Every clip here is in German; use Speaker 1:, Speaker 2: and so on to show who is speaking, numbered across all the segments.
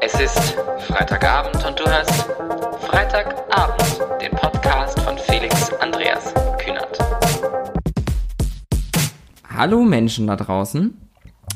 Speaker 1: Es ist Freitagabend und du hörst Freitagabend, den Podcast von Felix Andreas Kühnert.
Speaker 2: Hallo Menschen da draußen.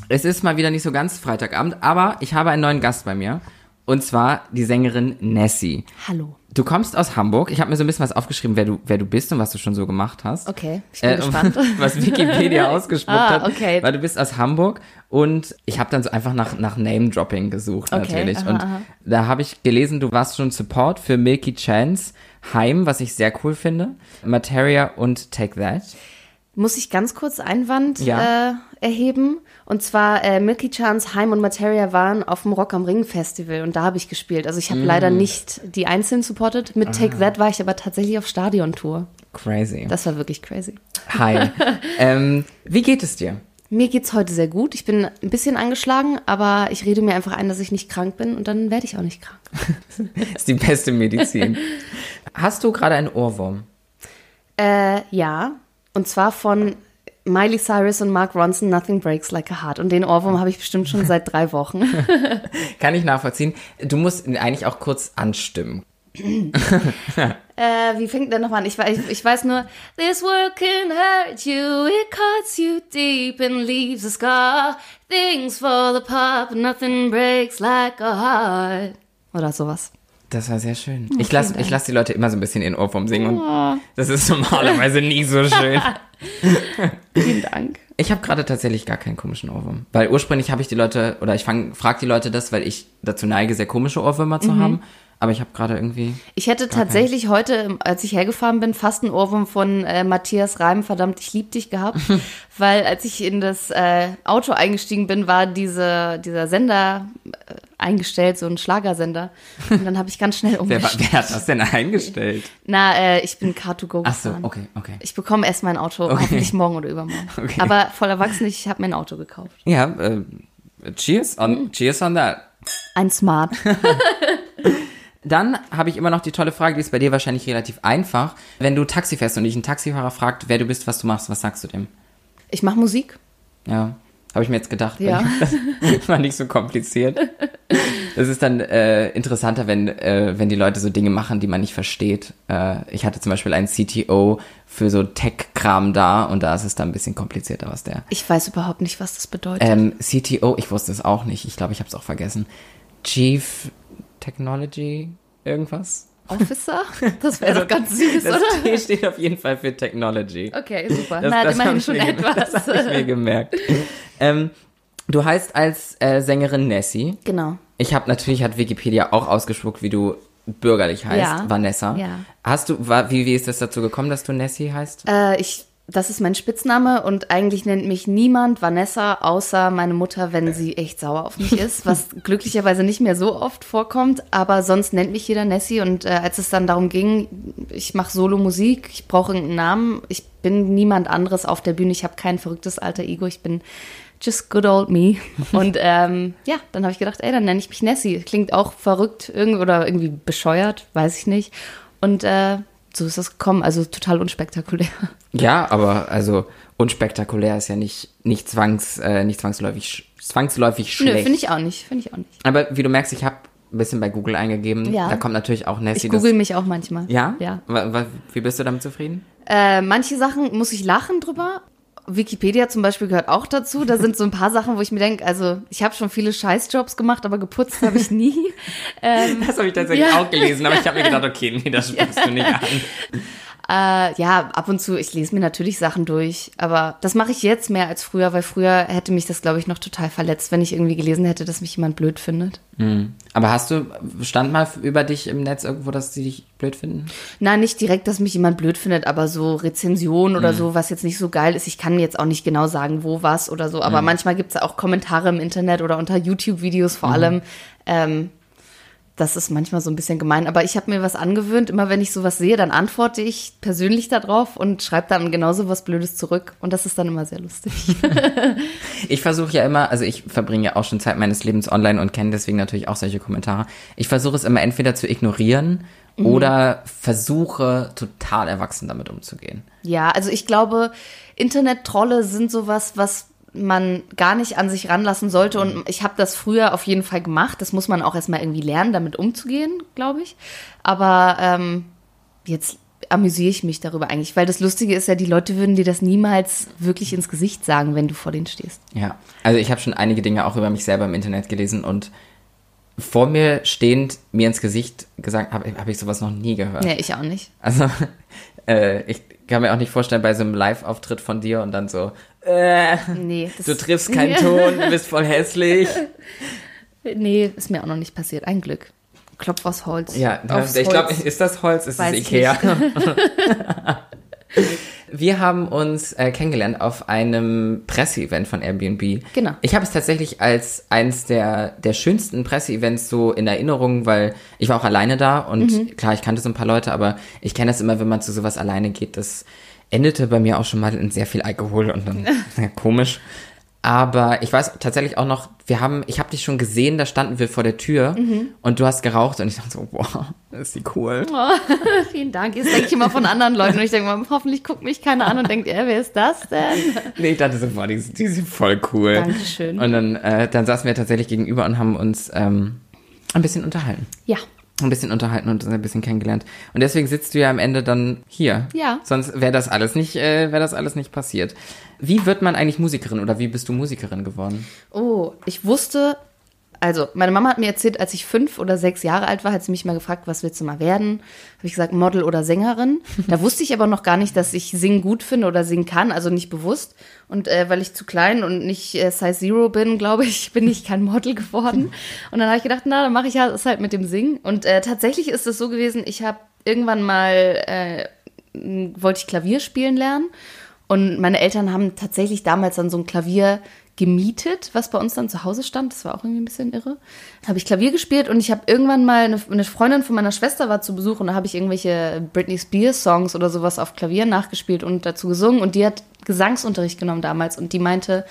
Speaker 2: Es ist mal wieder nicht so ganz Freitagabend, aber ich habe einen neuen Gast bei mir. Und zwar die Sängerin Nessie.
Speaker 3: Hallo.
Speaker 2: Du kommst aus Hamburg. Ich habe mir so ein bisschen was aufgeschrieben, wer du, wer du bist und was du schon so gemacht hast.
Speaker 3: Okay, ich bin
Speaker 2: Äh,
Speaker 3: gespannt.
Speaker 2: was Wikipedia ausgespuckt
Speaker 3: Ah,
Speaker 2: hat.
Speaker 3: okay.
Speaker 2: Weil du bist aus Hamburg und ich habe dann so einfach nach, nach Name-Dropping gesucht
Speaker 3: Okay,
Speaker 2: natürlich.
Speaker 3: aha,
Speaker 2: und
Speaker 3: aha.
Speaker 2: da habe ich gelesen, du warst schon Support für Milky Chance, Heim, was ich sehr cool finde, Materia und Take That.
Speaker 3: Muss ich ganz kurz Einwand
Speaker 2: Ja.
Speaker 3: äh, erheben? Und zwar äh, Milky Chance, Heim und Materia waren auf dem Rock am Ring Festival und da habe ich gespielt. Also ich habe leider
Speaker 2: Mm.
Speaker 3: nicht die Einzelnen supportet. Mit
Speaker 2: Ah.
Speaker 3: Take That war ich aber tatsächlich auf Stadiontour.
Speaker 2: Crazy.
Speaker 3: Das war wirklich crazy.
Speaker 2: Hi. ähm, wie geht es dir?
Speaker 3: Mir geht's heute sehr gut. Ich bin ein bisschen angeschlagen, aber ich rede mir einfach ein, dass ich nicht krank bin und dann werde ich auch nicht krank.
Speaker 2: Das ist die beste Medizin. Hast du gerade einen Ohrwurm?
Speaker 3: Äh, ja. Und zwar von Miley Cyrus und Mark Ronson, Nothing Breaks Like a Heart. Und den Ohrwurm habe ich bestimmt schon seit drei Wochen.
Speaker 2: Kann ich nachvollziehen. Du musst ihn eigentlich auch kurz anstimmen.
Speaker 3: Äh, wie fängt der nochmal an? Ich, ich, ich weiß nur, This world can hurt you, it cuts you deep and leaves a scar. Things fall apart, but nothing breaks like a heart. Oder sowas.
Speaker 2: Das war sehr schön. Ich lasse ich lass die Leute immer so ein bisschen in Ohrwurm singen und das ist normalerweise nie so schön.
Speaker 3: Vielen Dank.
Speaker 2: Ich habe gerade tatsächlich gar keinen komischen Ohrwurm. Weil ursprünglich habe ich die Leute, oder ich frage die Leute das, weil ich dazu neige, sehr komische Ohrwürmer zu haben. Aber ich habe gerade irgendwie.
Speaker 3: Ich hätte tatsächlich heute, als ich hergefahren bin, fast einen Ohrwurm von äh, Matthias Reim, verdammt, ich lieb dich gehabt. weil als ich in das äh, Auto eingestiegen bin, war diese, dieser Sender äh, eingestellt, so ein Schlagersender. Und dann habe ich ganz schnell
Speaker 2: Wer,
Speaker 3: umgestellt.
Speaker 2: wer hat das denn eingestellt?
Speaker 3: Na, äh, ich bin Car2Go
Speaker 2: Ach so,
Speaker 3: gefahren.
Speaker 2: okay, okay.
Speaker 3: Ich bekomme erst mein Auto, hoffentlich morgen oder übermorgen.
Speaker 2: Okay.
Speaker 3: Aber voll erwachsen, ich habe mir ein Auto gekauft.
Speaker 2: Ja, äh, cheers on, cheers on that.
Speaker 3: Ein Smart.
Speaker 2: Dann habe ich immer noch die tolle Frage, die ist bei dir wahrscheinlich relativ einfach. Wenn du Taxi fährst und dich ein Taxifahrer fragt, wer du bist, was du machst, was sagst du dem?
Speaker 3: Ich mache Musik.
Speaker 2: Ja, habe ich mir jetzt gedacht.
Speaker 3: Ja.
Speaker 2: Das war nicht so kompliziert. Es ist dann äh, interessanter, wenn, äh, wenn die Leute so Dinge machen, die man nicht versteht. Äh, ich hatte zum Beispiel einen CTO für so Tech-Kram da und da ist es dann ein bisschen komplizierter, was der.
Speaker 3: Ich weiß überhaupt nicht, was das bedeutet.
Speaker 2: Ähm, CTO, ich wusste es auch nicht. Ich glaube, ich habe es auch vergessen. Chief Technology irgendwas?
Speaker 3: Officer? Das wäre doch ganz süß,
Speaker 2: Das
Speaker 3: oder?
Speaker 2: T steht auf jeden Fall für Technology.
Speaker 3: Okay, super.
Speaker 2: Das,
Speaker 3: Na,
Speaker 2: das
Speaker 3: immerhin schon
Speaker 2: mir,
Speaker 3: etwas.
Speaker 2: Das habe ich mir gemerkt. ähm, du heißt als äh, Sängerin Nessie.
Speaker 3: Genau.
Speaker 2: Ich habe natürlich, hat Wikipedia auch ausgespuckt, wie du bürgerlich heißt,
Speaker 3: Ja.
Speaker 2: Vanessa.
Speaker 3: Ja.
Speaker 2: Hast du, war, wie, wie ist das dazu gekommen, dass du Nessie heißt?
Speaker 3: Äh, ich, das ist mein Spitzname und eigentlich nennt mich niemand Vanessa, außer meine Mutter, wenn sie echt sauer auf mich ist, was glücklicherweise nicht mehr so oft vorkommt, aber sonst nennt mich jeder Nessie und äh, als es dann darum ging, ich mache Solo-Musik, ich brauche irgendeinen Namen, ich bin niemand anderes auf der Bühne, ich habe kein verrücktes alter Ego, ich bin just good old me. Und ähm, ja, dann habe ich gedacht, ey, dann nenne ich mich Nessie. Klingt auch verrückt irgendwie oder irgendwie bescheuert, weiß ich nicht. Und äh, so ist das gekommen, also total unspektakulär.
Speaker 2: Ja, aber also unspektakulär ist ja nicht, nicht, zwangs, äh, nicht zwangsläufig, zwangsläufig
Speaker 3: Nö,
Speaker 2: schlecht.
Speaker 3: finde ich auch nicht, finde ich auch nicht.
Speaker 2: aber wie du merkst, ich habe ein bisschen bei Google eingegeben.
Speaker 3: Ja.
Speaker 2: Da kommt natürlich auch Nessie.
Speaker 3: Ich google mich auch manchmal.
Speaker 2: das, ja?
Speaker 3: Ja.
Speaker 2: Wie bist du damit zufrieden?
Speaker 3: Äh, manche Sachen muss ich lachen drüber. Wikipedia zum Beispiel gehört auch dazu. Da sind so ein paar Sachen, wo ich mir denke, also ich habe schon viele Scheißjobs gemacht, aber geputzt habe ich nie. Ähm,
Speaker 2: Das habe ich tatsächlich
Speaker 3: Ja.
Speaker 2: auch gelesen, aber ich habe mir gedacht, okay, nee, das sprichst du nicht an.
Speaker 3: Äh, ja, ab und zu, ich lese mir natürlich Sachen durch, aber das mache ich jetzt mehr als früher, weil früher hätte mich das, glaube ich, noch total verletzt, wenn ich irgendwie gelesen hätte, dass mich jemand blöd findet.
Speaker 2: Aber hast du, stand mal über dich im Netz irgendwo, dass sie dich blöd finden?
Speaker 3: Na, nicht direkt, dass mich jemand blöd findet, aber so Rezensionen oder so, was jetzt nicht so geil ist. Ich kann jetzt auch nicht genau sagen, wo was oder so, aber manchmal gibt es auch Kommentare im Internet oder unter YouTube-Videos vor allem. Ähm, das ist manchmal so ein bisschen gemein, aber ich habe mir was angewöhnt. Immer wenn ich sowas sehe, dann antworte ich persönlich darauf und schreibe dann genauso was Blödes zurück. Und das ist dann immer sehr lustig.
Speaker 2: Ich versuche ja immer, also ich verbringe ja auch schon Zeit meines Lebens online und kenne deswegen natürlich auch solche Kommentare. Ich versuche es immer entweder zu ignorieren oder versuche total erwachsen damit umzugehen.
Speaker 3: Ja, also ich glaube, Internet-Trolle sind sowas, was man gar nicht an sich ranlassen sollte. Und ich habe das früher auf jeden Fall gemacht. Das muss man auch erstmal irgendwie lernen, damit umzugehen, glaube ich. Aber ähm, jetzt amüsiere ich mich darüber eigentlich, weil das Lustige ist ja, die Leute würden dir das niemals wirklich ins Gesicht sagen, wenn du vor denen stehst.
Speaker 2: Ja, also ich habe schon einige Dinge auch über mich selber im Internet gelesen und vor mir stehend mir ins Gesicht gesagt, habe hab ich sowas noch nie gehört.
Speaker 3: Nee, ich auch nicht.
Speaker 2: Also äh, ich kann mir auch nicht vorstellen, bei so einem Live-Auftritt von dir und dann so, äh,
Speaker 3: Nee, das,
Speaker 2: du triffst keinen Ton, du bist voll hässlich.
Speaker 3: Nee, ist mir auch noch nicht passiert. Ein Glück. Klopf aus Holz.
Speaker 2: Ja,
Speaker 3: Aufs
Speaker 2: ich glaube, ist das Holz? Ist
Speaker 3: Weiß
Speaker 2: es Ikea? Wir haben uns äh, kennengelernt auf einem Presseevent von Airbnb.
Speaker 3: Genau.
Speaker 2: Ich habe es tatsächlich als eins der, der schönsten Presseevents so in Erinnerung, weil ich war auch alleine da und
Speaker 3: Mhm.
Speaker 2: klar, ich kannte so ein paar Leute, aber ich kenne das immer, wenn man zu sowas alleine geht. Das endete bei mir auch schon mal in sehr viel Alkohol und dann ja, komisch. Aber ich weiß tatsächlich auch noch, wir haben, ich habe dich schon gesehen, da standen wir vor der Tür
Speaker 3: Mhm.
Speaker 2: und du hast geraucht und ich dachte so, boah, ist die cool.
Speaker 3: Oh, vielen Dank. Jetzt denke ich immer von anderen Leuten und ich denke mal, hoffentlich guckt mich keiner an und denkt, äh, wer ist das denn?
Speaker 2: Nee, ich dachte so, boah, die, die sind voll cool.
Speaker 3: Dankeschön.
Speaker 2: Und dann, äh, dann saßen wir tatsächlich gegenüber und haben uns ähm, ein bisschen unterhalten.
Speaker 3: Ja.
Speaker 2: Ein bisschen unterhalten und ein bisschen kennengelernt. Und deswegen sitzt du ja am Ende dann hier.
Speaker 3: Ja.
Speaker 2: Sonst wäre das alles nicht, äh, wäre das alles nicht passiert. Wie wird man eigentlich Musikerin oder wie bist du Musikerin geworden?
Speaker 3: Oh, ich wusste, also meine Mama hat mir erzählt, als ich fünf oder sechs Jahre alt war, hat sie mich mal gefragt, was willst du mal werden? Habe ich gesagt, Model oder Sängerin. Da wusste ich aber noch gar nicht, dass ich singen gut finde oder singen kann, also nicht bewusst. Und äh, weil ich zu klein und nicht äh, Size Zero bin, glaube ich, bin ich kein Model geworden. Und dann habe ich gedacht, na, dann mache ich ja das halt mit dem Singen. Und äh, tatsächlich ist es so gewesen, ich habe irgendwann mal äh, wollte ich Klavier spielen lernen. Und meine Eltern haben tatsächlich damals dann so ein Klavier gemietet, was bei uns dann zu Hause stand. Das war auch irgendwie ein bisschen irre. Habe ich Klavier gespielt und ich habe irgendwann mal eine, eine Freundin von meiner Schwester war zu Besuch und da habe ich irgendwelche Britney Spears Songs oder sowas auf Klavier nachgespielt und dazu gesungen und die hat Gesangsunterricht genommen damals und die meinte,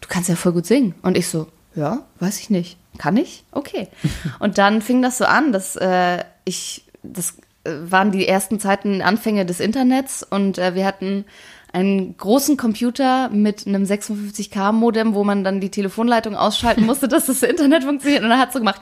Speaker 3: du kannst ja voll gut singen. Und ich so, ja, weiß ich nicht. Kann ich? Okay. Und dann fing das so an, dass äh, ich, das äh, waren die ersten Zeiten, Anfänge des Internets und äh, wir hatten einen großen Computer mit einem 56K-Modem, wo man dann die Telefonleitung ausschalten musste, dass das Internet funktioniert. Und dann hat es so gemacht.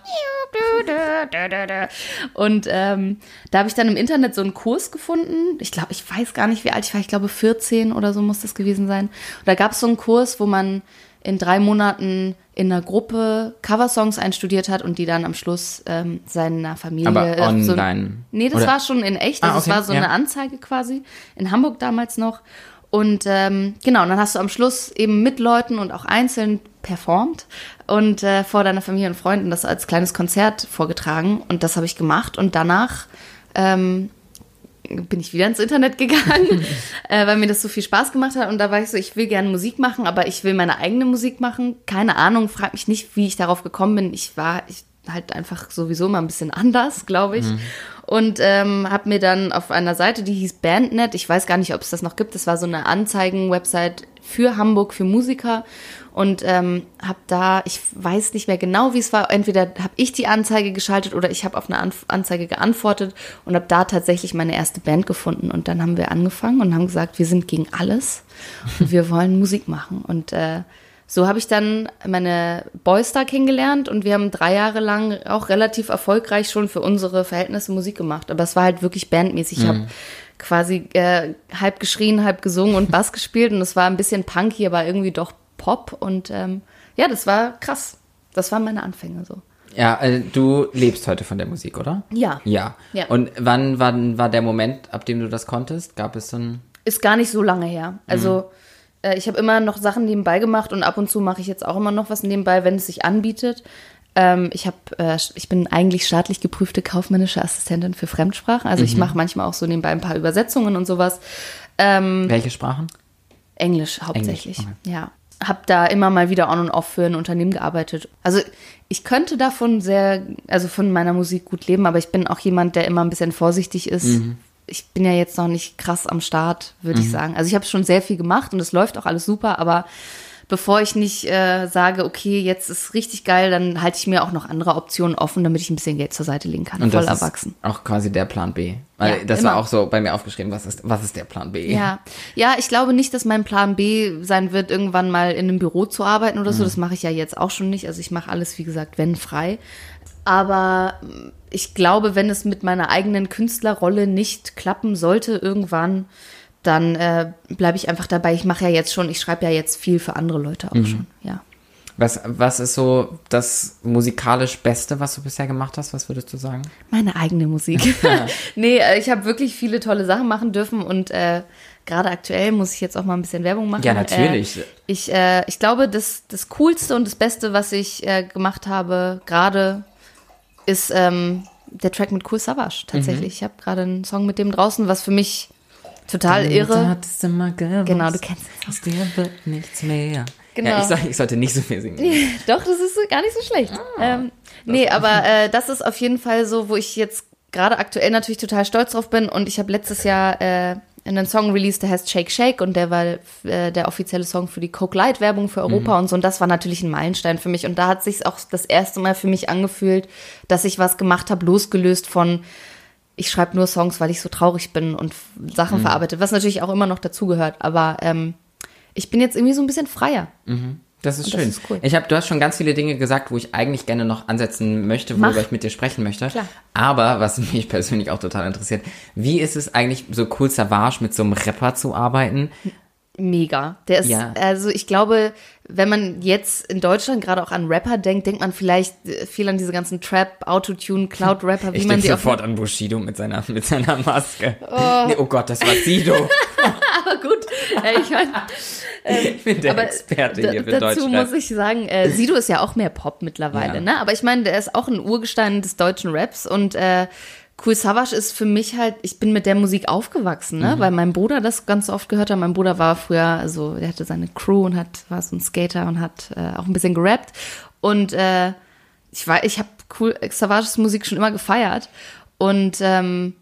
Speaker 3: Und ähm, da habe ich dann im Internet so einen Kurs gefunden. Ich glaube, ich weiß gar nicht, wie alt ich war. Ich glaube, 14 oder so muss das gewesen sein. Und da gab es so einen Kurs, wo man in drei Monaten in einer Gruppe Coversongs einstudiert hat und die dann am Schluss ähm, seiner Familie.
Speaker 2: Aber
Speaker 3: äh, so,
Speaker 2: online?
Speaker 3: nee, das
Speaker 2: Oder-
Speaker 3: war schon in echt. Also
Speaker 2: Ah, okay,
Speaker 3: war so
Speaker 2: ja.
Speaker 3: eine Anzeige quasi. In Hamburg damals noch. Und ähm, genau, und dann hast du am Schluss eben mit Leuten und auch einzeln performt und äh, vor deiner Familie und Freunden das als kleines Konzert vorgetragen. Und das habe ich gemacht. Und danach ähm, bin ich wieder ins Internet gegangen, äh, weil mir das so viel Spaß gemacht hat. Und da war ich so, ich will gerne Musik machen, aber ich will meine eigene Musik machen. Keine Ahnung, frag mich nicht, wie ich darauf gekommen bin. Ich war ich, halt einfach sowieso mal ein bisschen anders, glaube ich. Und ähm, habe mir dann auf einer Seite, die hieß Bandnet, ich weiß gar nicht, ob es das noch gibt, das war so eine Anzeigen-Website für Hamburg, für Musiker. Und ähm, habe da, ich weiß nicht mehr genau, wie es war, entweder habe ich die Anzeige geschaltet oder ich habe auf eine Anf Anzeige geantwortet und habe da tatsächlich meine erste Band gefunden. Und dann haben wir angefangen und haben gesagt, wir sind gegen alles und wir wollen Musik machen. Und äh, so habe ich dann meine Boystar kennengelernt und wir haben drei Jahre lang auch relativ erfolgreich schon für unsere Verhältnisse Musik gemacht. Aber es war halt wirklich bandmäßig. Ich habe quasi äh, halb geschrien, halb gesungen und Bass gespielt und es war ein bisschen punky, aber irgendwie doch Pop und ähm, ja, das war krass. Das waren meine Anfänge so.
Speaker 2: Ja, äh, du lebst heute von der Musik, oder?
Speaker 3: Ja.
Speaker 2: Ja.
Speaker 3: Ja.
Speaker 2: Und wann, wann war der Moment, ab dem du das konntest? Gab es dann.
Speaker 3: Ist gar nicht so lange her. Also äh, ich habe immer noch Sachen nebenbei gemacht und ab und zu mache ich jetzt auch immer noch was nebenbei, wenn es sich anbietet. Ähm, ich habe, äh, ich bin eigentlich staatlich geprüfte kaufmännische Assistentin für Fremdsprachen. Also ich mache manchmal auch so nebenbei ein paar Übersetzungen und sowas. Ähm,
Speaker 2: Welche Sprachen?
Speaker 3: Englisch hauptsächlich.
Speaker 2: Englisch,
Speaker 3: Ja. Hab da immer mal wieder on und off für ein Unternehmen gearbeitet. Also ich könnte davon sehr, also von meiner Musik gut leben, aber ich bin auch jemand, der immer ein bisschen vorsichtig ist.
Speaker 2: Mhm.
Speaker 3: Ich bin ja jetzt noch nicht krass am Start, würde ich sagen. Also ich habe schon sehr viel gemacht und es läuft auch alles super, aber bevor ich nicht äh, sage, okay, jetzt ist richtig geil, dann halte ich mir auch noch andere Optionen offen, damit ich ein bisschen Geld zur Seite legen kann.
Speaker 2: Und
Speaker 3: Voll
Speaker 2: das
Speaker 3: erwachsen.
Speaker 2: ist auch quasi der Plan B. Weil
Speaker 3: Ja,
Speaker 2: das
Speaker 3: immer.
Speaker 2: war auch so bei mir aufgeschrieben, was ist, was ist der Plan B?
Speaker 3: Ja. ja, ich glaube nicht, dass mein Plan B sein wird, irgendwann mal in einem Büro zu arbeiten oder so.
Speaker 2: Mhm.
Speaker 3: Das mache ich ja jetzt auch schon nicht. Also ich mache alles, wie gesagt, wenn frei. Aber mm, ich glaube, wenn es mit meiner eigenen Künstlerrolle nicht klappen sollte irgendwann, dann äh, bleibe ich einfach dabei. Ich mache ja jetzt schon, ich schreibe ja jetzt viel für andere Leute
Speaker 2: Mhm.
Speaker 3: auch schon. Ja.
Speaker 2: Was, was ist so das musikalisch Beste, was du bisher gemacht hast? Was würdest du sagen?
Speaker 3: Meine eigene Musik. nee, äh, ich habe wirklich viele tolle Sachen machen dürfen und äh, gerade aktuell muss ich jetzt auch mal ein bisschen Werbung machen.
Speaker 2: Ja, natürlich.
Speaker 3: Äh, ich, äh, ich glaube, das, das Coolste und das Beste, was ich äh, gemacht habe, gerade ist ähm, der Track mit Cool Savage tatsächlich. Ich habe gerade einen Song mit dem draußen, was für mich total irre. Genau, du kennst es.
Speaker 2: Aus dir wird nichts mehr.
Speaker 3: Genau.
Speaker 2: Ja, ich, soll, ich sollte nicht so viel singen.
Speaker 3: Doch, das ist gar nicht so schlecht.
Speaker 2: Ah,
Speaker 3: ähm, nee, aber äh, das ist auf jeden Fall so, wo ich jetzt gerade aktuell natürlich total stolz drauf bin. Und ich habe letztes Jahr äh, einen Song released, der heißt Shake Shake und der war äh, der offizielle Song für die Coke Light Werbung für Europa und so. Und das war natürlich ein Meilenstein für mich. Und da hat sich auch das erste Mal für mich angefühlt, dass ich was gemacht habe, losgelöst von ich schreibe nur Songs, weil ich so traurig bin und Sachen verarbeite, was natürlich auch immer noch dazugehört. Aber ähm, ich bin jetzt irgendwie so ein bisschen freier.
Speaker 2: Das ist
Speaker 3: Das
Speaker 2: schön.
Speaker 3: ist cool.
Speaker 2: Ich habe, du hast schon ganz viele Dinge gesagt, wo ich eigentlich gerne noch ansetzen möchte, worüber
Speaker 3: Mach.
Speaker 2: ich mit dir sprechen möchte.
Speaker 3: Klar.
Speaker 2: Aber was mich persönlich auch total interessiert, wie ist es eigentlich, so cool Savage mit so einem Rapper zu arbeiten?
Speaker 3: Mega. Der ist,
Speaker 2: Ja.
Speaker 3: also ich glaube, wenn man jetzt in Deutschland gerade auch an Rapper denkt, denkt man vielleicht äh, viel an diese ganzen Trap, Autotune, Cloud-Rapper, wie
Speaker 2: Ich
Speaker 3: man
Speaker 2: denke
Speaker 3: die
Speaker 2: sofort an Bushido mit seiner, mit seiner Maske. Oh. Nee, oh Gott, das war Sido.
Speaker 3: Aber gut, ich mein,
Speaker 2: Ich bin der
Speaker 3: aber
Speaker 2: Experte hier für
Speaker 3: dazu
Speaker 2: Deutschrap.
Speaker 3: muss ich sagen, äh, Sido ist ja auch mehr Pop mittlerweile,
Speaker 2: Ja.
Speaker 3: ne? Aber ich meine, der ist auch ein Urgestein des deutschen Raps und äh, Cool Savage ist für mich halt, ich bin mit der Musik aufgewachsen,
Speaker 2: Mhm.
Speaker 3: ne? Weil mein Bruder das ganz oft gehört hat. Mein Bruder war früher, also der hatte seine Crew und hat, war so ein Skater und hat äh, auch ein bisschen gerappt. Und äh, ich war, ich habe Cool Savages Musik schon immer gefeiert. Und ähm,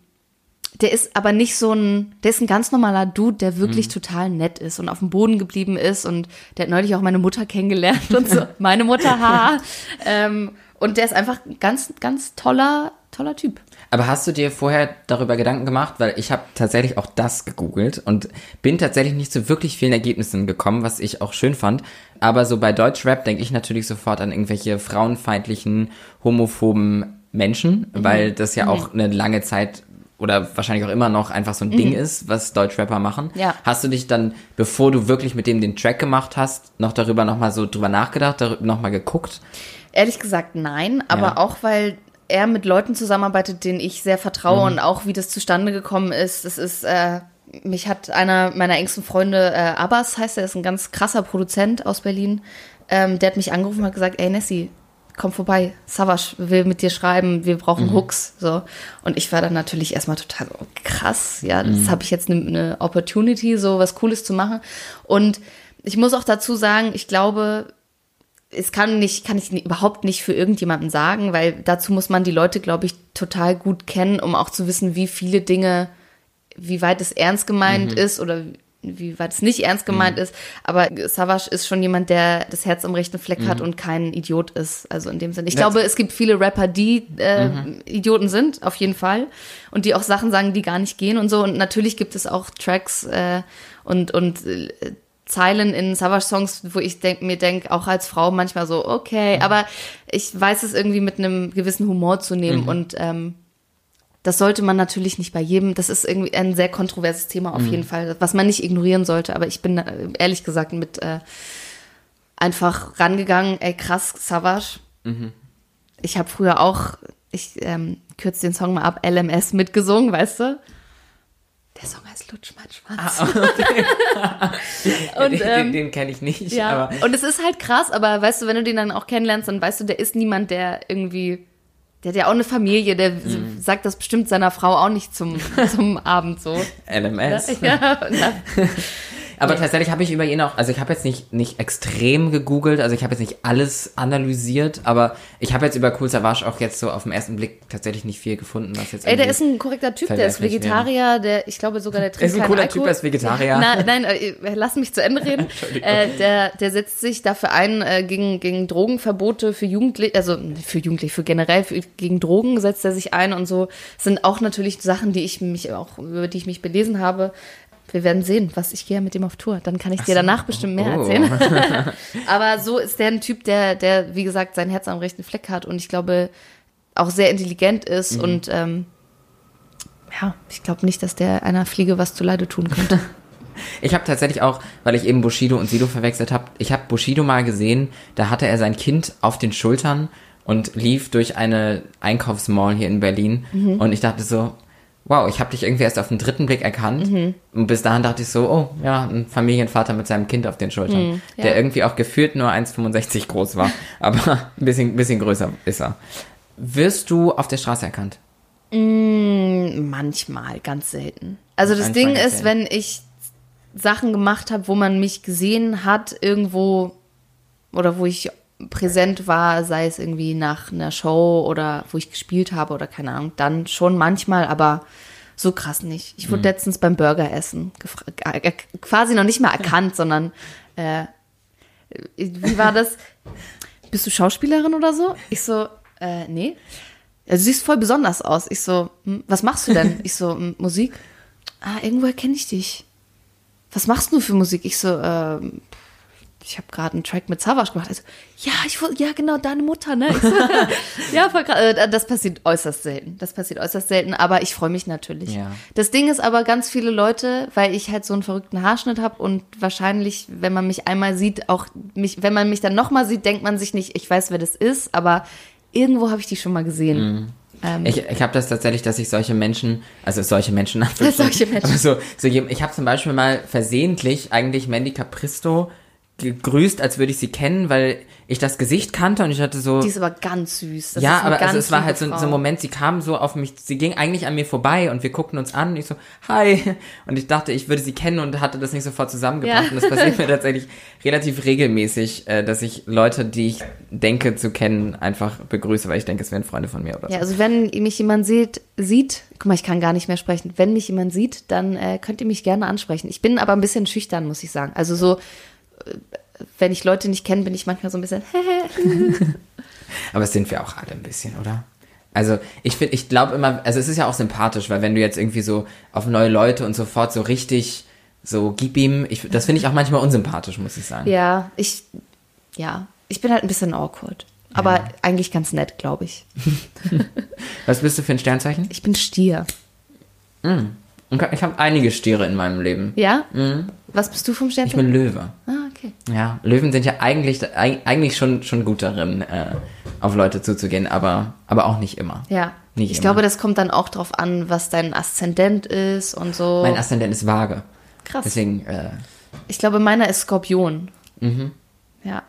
Speaker 3: der ist aber nicht so ein, der ist ein ganz normaler Dude, der wirklich total nett ist und auf dem Boden geblieben ist und der hat neulich auch meine Mutter kennengelernt und so, meine Mutter, ha. ähm, und der ist einfach ein ganz, ganz toller, toller Typ.
Speaker 2: Aber hast du dir vorher darüber Gedanken gemacht? Weil ich habe tatsächlich auch das gegoogelt und bin tatsächlich nicht zu wirklich vielen Ergebnissen gekommen, was ich auch schön fand. Aber so bei Deutschrap denke ich natürlich sofort an irgendwelche frauenfeindlichen, homophoben Menschen,
Speaker 3: Mhm.
Speaker 2: weil das ja auch eine lange Zeit oder wahrscheinlich auch immer noch einfach so ein Ding ist, was Deutschrapper machen.
Speaker 3: Mhm. Ja.
Speaker 2: Hast du dich dann, bevor du wirklich mit dem den Track gemacht hast, noch darüber nochmal so drüber nachgedacht, darüber nochmal geguckt?
Speaker 3: Ehrlich gesagt, nein, aber
Speaker 2: Ja.
Speaker 3: auch weil er mit Leuten zusammenarbeitet, denen ich sehr vertraue und auch wie das zustande gekommen ist. Das ist, äh, mich hat einer meiner engsten Freunde, äh, Abbas heißt er, ist ein ganz krasser Produzent aus Berlin, ähm, der hat mich angerufen und hat gesagt, ey Nessie, komm vorbei, Savage will mit dir schreiben, wir brauchen Hooks, so. Und ich war dann natürlich erstmal total so, krass, ja, das habe ich jetzt eine ne Opportunity, so was Cooles zu machen. Und ich muss auch dazu sagen, ich glaube, es kann nicht, kann ich überhaupt nicht für irgendjemanden sagen, weil dazu muss man die Leute, glaube ich, total gut kennen, um auch zu wissen, wie viele Dinge, wie weit es ernst gemeint ist oder wie weit es nicht ernst gemeint ist. Aber Savage ist schon jemand, der das Herz am rechten Fleck hat und kein Idiot ist. Also in dem Sinne. Ich
Speaker 2: Das-
Speaker 3: glaube, es gibt viele Rapper, die äh, Idioten sind, auf jeden Fall. Und die auch Sachen sagen, die gar nicht gehen und so. Und natürlich gibt es auch Tracks äh, und, und äh, Zeilen in Savage-Songs, wo ich denk, mir denke, auch als Frau manchmal so, okay, aber ich weiß es irgendwie mit einem gewissen Humor zu nehmen und ähm, das sollte man natürlich nicht bei jedem, das ist irgendwie ein sehr kontroverses Thema auf jeden Fall, was man nicht ignorieren sollte, aber ich bin ehrlich gesagt mit äh, einfach rangegangen, ey krass, Savage. Ich habe früher auch, ich ähm, kürze den Song mal ab, LMS mitgesungen, weißt du? Der Song heißt Lutsch, Matsch, Schwanz. Und,
Speaker 2: den
Speaker 3: ähm,
Speaker 2: den kenne ich nicht,
Speaker 3: Ja,
Speaker 2: aber
Speaker 3: und es ist halt krass, aber weißt du, wenn du den dann auch kennenlernst, dann weißt du, der ist niemand, der irgendwie, der hat ja auch eine Familie, der
Speaker 2: Mhm.
Speaker 3: Sagt das bestimmt seiner Frau auch nicht zum, zum Abend so.
Speaker 2: LMS.
Speaker 3: Ja, na,
Speaker 2: Aber
Speaker 3: Nee.
Speaker 2: tatsächlich habe ich über ihn auch, also ich habe jetzt nicht, nicht extrem gegoogelt, also ich habe jetzt nicht alles analysiert, aber ich habe jetzt über Cool Savage auch jetzt so auf den ersten Blick tatsächlich nicht viel gefunden, was jetzt
Speaker 3: Ey, der ist ein korrekter Typ, der ist. Vegetarier, der, ich glaube sogar, der
Speaker 2: Er
Speaker 3: trinkt
Speaker 2: ist ein cooler
Speaker 3: Alkohol.
Speaker 2: Typ, er ist Vegetarier.
Speaker 3: Nein, nein, äh, lass mich zu Ende reden. äh, der, der setzt sich dafür ein, äh, gegen, gegen Drogenverbote für Jugendliche, also für Jugendliche, für generell, für, gegen Drogen setzt er sich ein und so. Das sind auch natürlich Sachen, die ich mich auch, über die ich mich belesen habe. Wir werden sehen, was ich gehe ja mit dem auf Tour. Dann kann ich dir danach bestimmt mehr
Speaker 2: Oh.
Speaker 3: erzählen. Aber so ist der ein Typ, der, der, wie gesagt, sein Herz am rechten Fleck hat und ich glaube auch sehr intelligent ist
Speaker 2: Mhm.
Speaker 3: und ähm, ja, ich glaube nicht, dass der einer Fliege was zuleide tun könnte.
Speaker 2: Ich habe tatsächlich auch, weil ich eben Bushido und Sido verwechselt habe, ich habe Bushido mal gesehen, da hatte er sein Kind auf den Schultern und lief durch eine Einkaufsmall hier in Berlin
Speaker 3: Mhm.
Speaker 2: und ich dachte so, wow, ich habe dich irgendwie erst auf den dritten Blick erkannt
Speaker 3: Mhm.
Speaker 2: und bis dahin dachte ich so, oh ja, ein Familienvater mit seinem Kind auf den Schultern,
Speaker 3: Mhm, ja.
Speaker 2: der irgendwie auch gefühlt nur 1,65 groß war, aber ein bisschen, bisschen größer ist er. Wirst du auf der Straße erkannt?
Speaker 3: Manchmal, ganz selten. Also das
Speaker 2: Manchmal
Speaker 3: Ding ist,
Speaker 2: selten.
Speaker 3: wenn ich Sachen gemacht habe, wo man mich gesehen hat, irgendwo oder wo ich präsent war, sei es irgendwie nach einer Show oder wo ich gespielt habe oder keine Ahnung, dann schon manchmal, aber so krass nicht. Ich
Speaker 2: Mhm.
Speaker 3: wurde letztens beim Burgeressen gefra- äh, äh, quasi noch nicht mal erkannt, sondern äh, wie war das? Bist du Schauspielerin oder so? Ich so, äh, nee. Also, du siehst voll besonders aus. Ich so, hm, was machst du denn? Ich so, hm, Musik. Ah, irgendwoher kenne ich dich. Was machst du für Musik? Ich so, ähm, ich habe gerade einen Track mit Savage gemacht. Also, ja, ich ja genau, deine Mutter, ne? Ich ja. Äh, das passiert äußerst selten. Das passiert äußerst selten, aber ich freue mich natürlich.
Speaker 2: Ja.
Speaker 3: Das Ding ist aber ganz viele Leute, weil ich halt so einen verrückten Haarschnitt habe und wahrscheinlich, wenn man mich einmal sieht, auch mich, wenn man mich dann nochmal sieht, denkt man sich nicht, ich weiß, wer das ist, aber irgendwo habe ich die schon mal gesehen. Ähm,
Speaker 2: Ich, ich habe das tatsächlich, dass ich solche Menschen, also solche Menschen,
Speaker 3: Solche Menschen.
Speaker 2: so, so ich habe zum Beispiel mal versehentlich eigentlich Mandy Capristo gegrüßt, als würde ich sie kennen, weil ich das Gesicht kannte und ich hatte so,
Speaker 3: die ist aber ganz süß. Das
Speaker 2: ja, aber also es war halt so, so ein Moment, sie kam so auf mich, sie ging eigentlich an mir vorbei und wir guckten uns an und ich so, hi. Und ich dachte, ich würde sie kennen und hatte das nicht sofort zusammengebracht.
Speaker 3: Ja.
Speaker 2: Und das passiert mir tatsächlich relativ regelmäßig, äh, dass ich Leute, die ich denke zu kennen, einfach begrüße, weil ich denke, es wären Freunde von mir oder so.
Speaker 3: Ja, also wenn mich jemand sieht, sieht, guck mal, ich kann gar nicht mehr sprechen. Wenn mich jemand sieht, dann äh, könnt ihr mich gerne ansprechen. Ich bin aber ein bisschen schüchtern, muss ich sagen. Also so, wenn ich Leute nicht kenne, bin ich manchmal so ein bisschen,
Speaker 2: Aber es sind wir auch alle ein bisschen, oder? Also ich finde, ich glaube immer, also es ist ja auch sympathisch, weil wenn du jetzt irgendwie so auf neue Leute und sofort so richtig so gib ihm, ich, das finde ich auch manchmal unsympathisch, muss ich sagen.
Speaker 3: ja, ich, ja, ich bin halt ein bisschen awkward. Aber eigentlich ganz nett, glaube ich.
Speaker 2: Was bist du für ein Sternzeichen?
Speaker 3: Ich bin Stier.
Speaker 2: Und Ich habe einige Stiere in meinem Leben.
Speaker 3: Ja? Was bist du vom
Speaker 2: Ich
Speaker 3: Sternzeichen?
Speaker 2: bin Löwe.
Speaker 3: Ah, okay.
Speaker 2: Ja, Löwen sind ja eigentlich, eig- eigentlich schon, schon gut darin, äh, auf Leute zuzugehen, aber, aber auch nicht immer.
Speaker 3: Ja.
Speaker 2: Nicht
Speaker 3: ich
Speaker 2: immer.
Speaker 3: glaube, das kommt dann auch drauf an, was dein Aszendent ist und so.
Speaker 2: Mein Aszendent ist vage.
Speaker 3: Krass.
Speaker 2: Deswegen, äh,
Speaker 3: Ich glaube, meiner ist Skorpion.
Speaker 2: Mhm.
Speaker 3: Ja.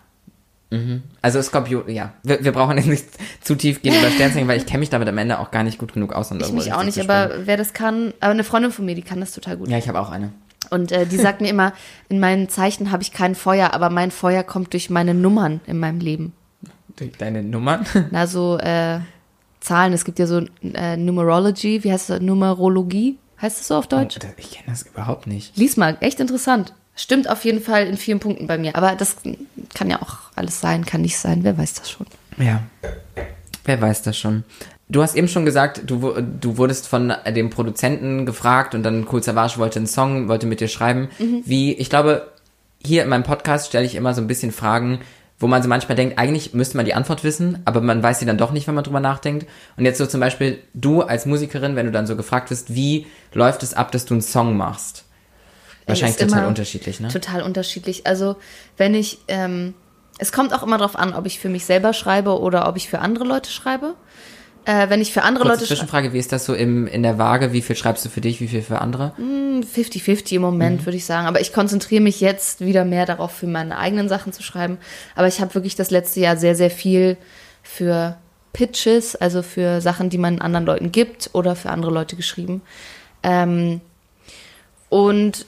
Speaker 2: also Skorpion, ja. Wir, wir brauchen jetzt nicht zu tief gehen über Sternzeichen, weil ich kenne mich damit am Ende auch gar nicht gut genug aus. Um
Speaker 3: Ich mich auch nicht, aber wer das kann, aber eine Freundin von mir, die kann das total gut.
Speaker 2: Ja, ich habe auch eine.
Speaker 3: Und äh, die sagt mir immer, in meinen Zeichen habe ich kein Feuer, aber mein Feuer kommt durch meine Nummern in meinem Leben.
Speaker 2: Durch deine Nummern?
Speaker 3: Na, so äh, Zahlen, es gibt ja so äh, Numerology, wie heißt das? Numerologie? Heißt das so auf Deutsch?
Speaker 2: Ich kenne das überhaupt nicht.
Speaker 3: Lies mal, echt interessant. Stimmt auf jeden Fall in vielen Punkten bei mir. Aber das kann ja auch alles sein, kann nicht sein, wer weiß das schon.
Speaker 2: Ja. Wer weiß das schon. Du hast eben schon gesagt, du, du wurdest von dem Produzenten gefragt und dann Cool Savage wollte einen Song, wollte mit dir schreiben. Wie, ich glaube, hier in meinem Podcast stelle ich immer so ein bisschen Fragen, wo man so manchmal denkt, eigentlich müsste man die Antwort wissen, aber man weiß sie dann doch nicht, wenn man drüber nachdenkt. Und jetzt so zum Beispiel, du als Musikerin, wenn du dann so gefragt wirst, wie läuft es ab, dass du einen Song machst? Wahrscheinlich total unterschiedlich, ne?
Speaker 3: Total unterschiedlich. Also, wenn ich, ähm, es kommt auch immer darauf an, ob ich für mich selber schreibe oder ob ich für andere Leute schreibe. Äh, wenn ich für andere
Speaker 2: Kurze
Speaker 3: Leute schreibe,
Speaker 2: Zwischenfrage, wie ist das so im, in der Waage? Wie viel schreibst du für dich, wie viel für andere?
Speaker 3: 50-50 im Moment,
Speaker 2: Mhm.
Speaker 3: würde ich sagen. Aber ich konzentriere mich jetzt wieder mehr darauf, für meine eigenen Sachen zu schreiben. Aber ich habe wirklich das letzte Jahr sehr, sehr viel für Pitches, also für Sachen, die man anderen Leuten gibt oder für andere Leute geschrieben. Ähm, und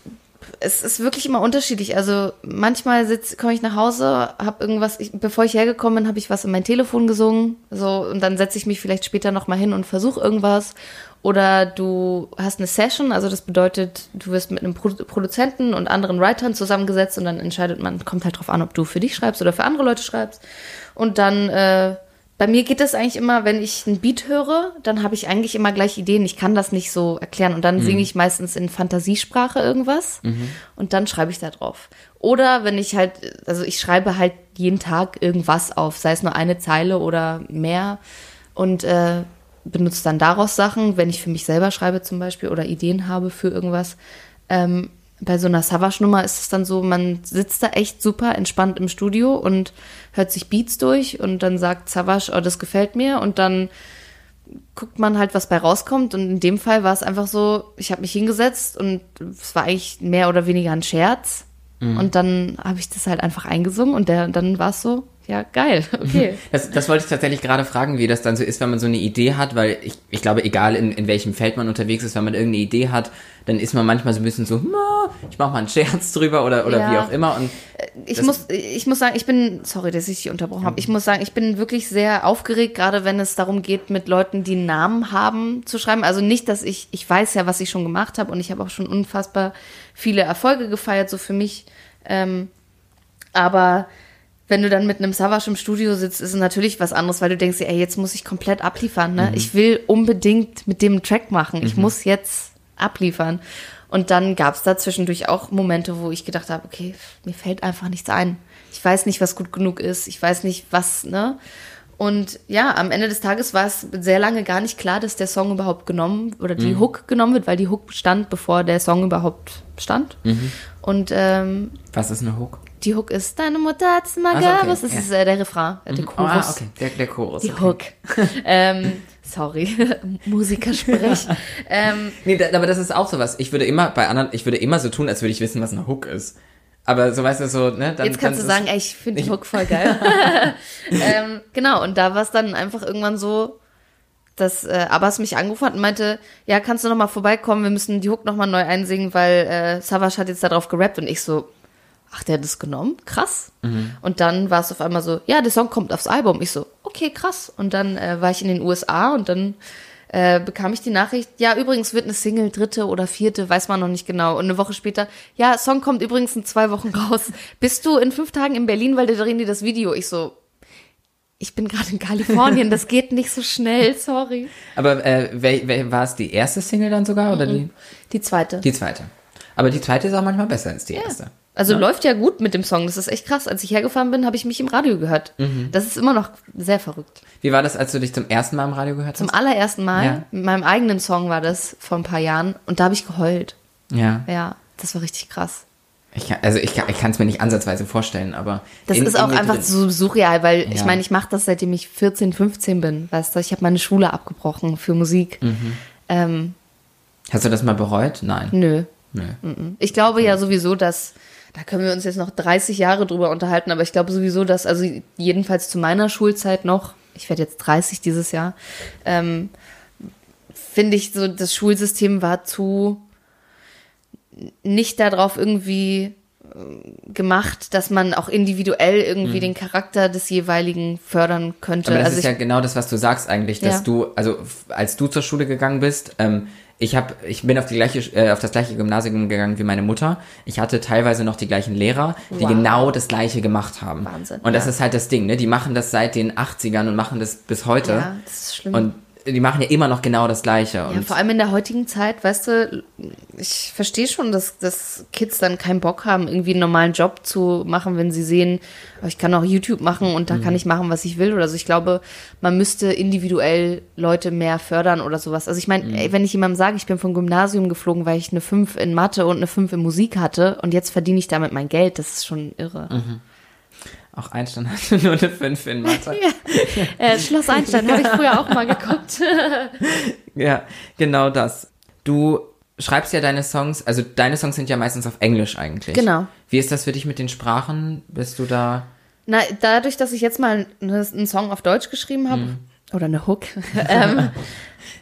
Speaker 3: es ist wirklich immer unterschiedlich. Also manchmal komme ich nach Hause, habe irgendwas, ich, bevor ich hergekommen bin, habe ich was in mein Telefon gesungen, so und dann setze ich mich vielleicht später noch mal hin und versuche irgendwas. Oder du hast eine Session, also das bedeutet, du wirst mit einem Pro Produzenten und anderen Writern zusammengesetzt und dann entscheidet man, kommt halt drauf an, ob du für dich schreibst oder für andere Leute schreibst. Und dann äh, bei mir geht das eigentlich immer, wenn ich ein Beat höre, dann habe ich eigentlich immer gleich Ideen. Ich kann das nicht so erklären. Und dann mhm. singe ich meistens in Fantasiesprache irgendwas mhm. und dann schreibe ich da drauf. Oder wenn ich halt, also ich schreibe halt jeden Tag irgendwas auf, sei es nur eine Zeile oder mehr und äh, benutze dann daraus Sachen, wenn ich für mich selber schreibe zum Beispiel oder Ideen habe für irgendwas. Ähm, bei so einer Savage-Nummer ist es dann so, man sitzt da echt super entspannt im Studio und hört sich Beats durch und dann sagt Savage, oh, das gefällt mir. Und dann guckt man halt, was bei rauskommt. Und in dem Fall war es einfach so, ich habe mich hingesetzt und es war eigentlich mehr oder weniger ein Scherz. Mhm. und dann habe ich das halt einfach eingesungen und der, dann war es so, ja, geil, okay.
Speaker 2: Das, das wollte ich tatsächlich gerade fragen, wie das dann so ist, wenn man so eine Idee hat, weil ich, ich glaube, egal in, in welchem Feld man unterwegs ist, wenn man irgendeine Idee hat, dann ist man manchmal so ein bisschen so, ich mache mal einen Scherz drüber oder, oder ja. wie auch immer. Und
Speaker 3: äh, ich muss, ich muss sagen, ich bin, sorry, dass ich dich unterbrochen habe, ich muss sagen, ich bin wirklich sehr aufgeregt, gerade wenn es darum geht, mit Leuten, die Namen haben, zu schreiben. Also nicht, dass ich, ich weiß ja, was ich schon gemacht habe und ich habe auch schon unfassbar viele Erfolge gefeiert, so für mich. Ähm, aber wenn du dann mit einem Savage im Studio sitzt, ist es natürlich was anderes, weil du denkst, ey, jetzt muss ich komplett abliefern. Ne? Mhm. Ich will unbedingt mit dem einen Track machen. Ich mhm. muss jetzt abliefern. Und dann gab es da zwischendurch auch Momente, wo ich gedacht habe, okay, mir fällt einfach nichts ein. Ich weiß nicht, was gut genug ist. Ich weiß nicht, was, ne? Und ja, am Ende des Tages war es sehr lange gar nicht klar, dass der Song überhaupt genommen oder die mhm. Hook genommen wird, weil die Hook stand, bevor der Song überhaupt stand. Mhm. Und ähm,
Speaker 2: was ist eine Hook?
Speaker 3: Die Hook ist Deine Mutter hat's mal also, okay, Das ja. ist äh, der Refrain, äh, der mhm. Chorus.
Speaker 2: Ah, okay, der, der Chorus.
Speaker 3: Die okay. Hook. ähm, sorry, Musikersprech. ähm,
Speaker 2: nee, da, aber das ist auch sowas. Ich würde immer bei anderen, ich würde immer so tun, als würde ich wissen, was eine Hook ist. Aber so weißt du so, ne?
Speaker 3: Dann, Jetzt kannst du sagen, ey, ich finde die Hook voll geil. ähm, genau, und da war es dann einfach irgendwann so, dass äh, Abbas mich angerufen hat und meinte, ja, kannst du noch mal vorbeikommen, wir müssen die Hook noch mal neu einsingen, weil äh, Savage hat jetzt da drauf gerappt und ich so, ach, der hat das genommen? Krass. Mhm. Und dann war es auf einmal so, ja, der Song kommt aufs Album. Ich so, okay, krass. Und dann äh, war ich in den USA und dann äh, bekam ich die Nachricht, ja, übrigens wird eine Single, dritte oder vierte, weiß man noch nicht genau. Und eine Woche später, ja, Song kommt übrigens in zwei Wochen raus. Bist du in fünf Tagen in Berlin, weil da drehen die das Video? Ich so, ich bin gerade in Kalifornien, das geht nicht so schnell, sorry.
Speaker 2: Aber äh, wer, wer, war es die erste Single dann sogar oder die?
Speaker 3: Die zweite.
Speaker 2: Die zweite. Aber die zweite ist auch manchmal besser als die ja. erste.
Speaker 3: Also ja. läuft ja gut mit dem Song. Das ist echt krass. Als ich hergefahren bin, habe ich mich im Radio gehört. Mhm. Das ist immer noch sehr verrückt.
Speaker 2: Wie war das, als du dich zum ersten Mal im Radio gehört hast?
Speaker 3: Zum allerersten Mal. Ja. Mit meinem eigenen Song war das vor ein paar Jahren. Und da habe ich geheult.
Speaker 2: Ja.
Speaker 3: Ja, das war richtig krass.
Speaker 2: Ich kann, also ich, ich kann es mir nicht ansatzweise vorstellen, aber.
Speaker 3: Das in, ist auch einfach drin. so surreal, weil ja. ich meine, ich mache das seitdem ich 14, 15 bin. Weißt du, ich habe meine Schule abgebrochen für Musik. Mhm. Ähm,
Speaker 2: Hast du das mal bereut? Nein.
Speaker 3: Nö. Nö. Ich glaube ja sowieso, dass da können wir uns jetzt noch 30 Jahre drüber unterhalten, aber ich glaube sowieso, dass, also jedenfalls zu meiner Schulzeit noch, ich werde jetzt 30 dieses Jahr, ähm, finde ich so, das Schulsystem war zu nicht darauf irgendwie äh, gemacht, dass man auch individuell irgendwie mhm. den Charakter des jeweiligen fördern könnte.
Speaker 2: Aber das also ist ja genau das, was du sagst eigentlich, dass ja. du, also als du zur Schule gegangen bist, ähm, ich habe, ich bin auf die gleiche, äh, auf das gleiche Gymnasium gegangen wie meine Mutter. Ich hatte teilweise noch die gleichen Lehrer, die wow. genau das gleiche gemacht haben.
Speaker 3: Wahnsinn.
Speaker 2: Und das ist halt das Ding, ne? Die machen das seit den 80ern und machen das bis heute.
Speaker 3: Ja, das ist schlimm.
Speaker 2: Und die machen ja immer noch genau das Gleiche.
Speaker 3: Ja, vor allem in der heutigen Zeit, weißt du, ich verstehe schon, dass, dass Kids dann keinen Bock haben, irgendwie einen normalen Job zu machen, wenn sie sehen, oh, ich kann auch YouTube machen und da mhm. kann ich machen, was ich will oder so. Ich glaube, man müsste individuell Leute mehr fördern oder sowas. Also ich meine, mhm. wenn ich jemandem sage, ich bin vom Gymnasium geflogen, weil ich eine 5 in Mathe und eine 5 in Musik hatte und jetzt verdiene ich damit mein Geld, das ist schon irre.
Speaker 2: Mhm. Auch Einstein hatte nur eine 5 in Mathe.
Speaker 3: ja. Äh, Schloss Einstein habe ich früher auch mal geguckt.
Speaker 2: ja, genau das. Du schreibst ja deine Songs, also deine Songs sind ja meistens auf Englisch eigentlich.
Speaker 3: Genau.
Speaker 2: Wie ist das für dich mit den Sprachen? Bist du da?
Speaker 3: Na, dadurch, dass ich jetzt mal einen Song auf Deutsch geschrieben habe, mhm. oder eine Hook. ähm,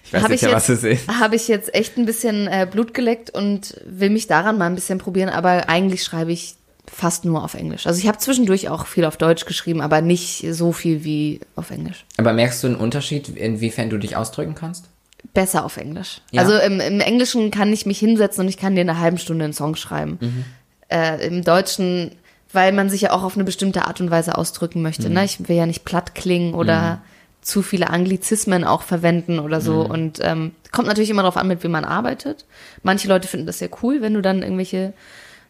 Speaker 2: Ich weiß
Speaker 3: habe
Speaker 2: nicht,
Speaker 3: ich,
Speaker 2: ja,
Speaker 3: habe ich jetzt echt ein bisschen äh, Blut geleckt und will mich daran mal ein bisschen probieren, aber eigentlich schreibe ich fast nur auf Englisch. Also ich habe zwischendurch auch viel auf Deutsch geschrieben, aber nicht so viel wie auf Englisch.
Speaker 2: Aber merkst du einen Unterschied, inwiefern du dich ausdrücken kannst?
Speaker 3: Besser auf Englisch.
Speaker 2: Ja.
Speaker 3: Also im, im Englischen kann ich mich hinsetzen und ich kann dir in einer halben Stunde einen Song schreiben.
Speaker 2: Mhm.
Speaker 3: Äh, Im Deutschen, weil man sich ja auch auf eine bestimmte Art und Weise ausdrücken möchte.
Speaker 2: Mhm.
Speaker 3: Ne? Ich will ja nicht platt klingen oder zu viele Anglizismen auch verwenden oder so.
Speaker 2: Mhm.
Speaker 3: Und ähm, kommt natürlich immer darauf an, mit wem man arbeitet. Manche Leute finden das ja cool, wenn du dann irgendwelche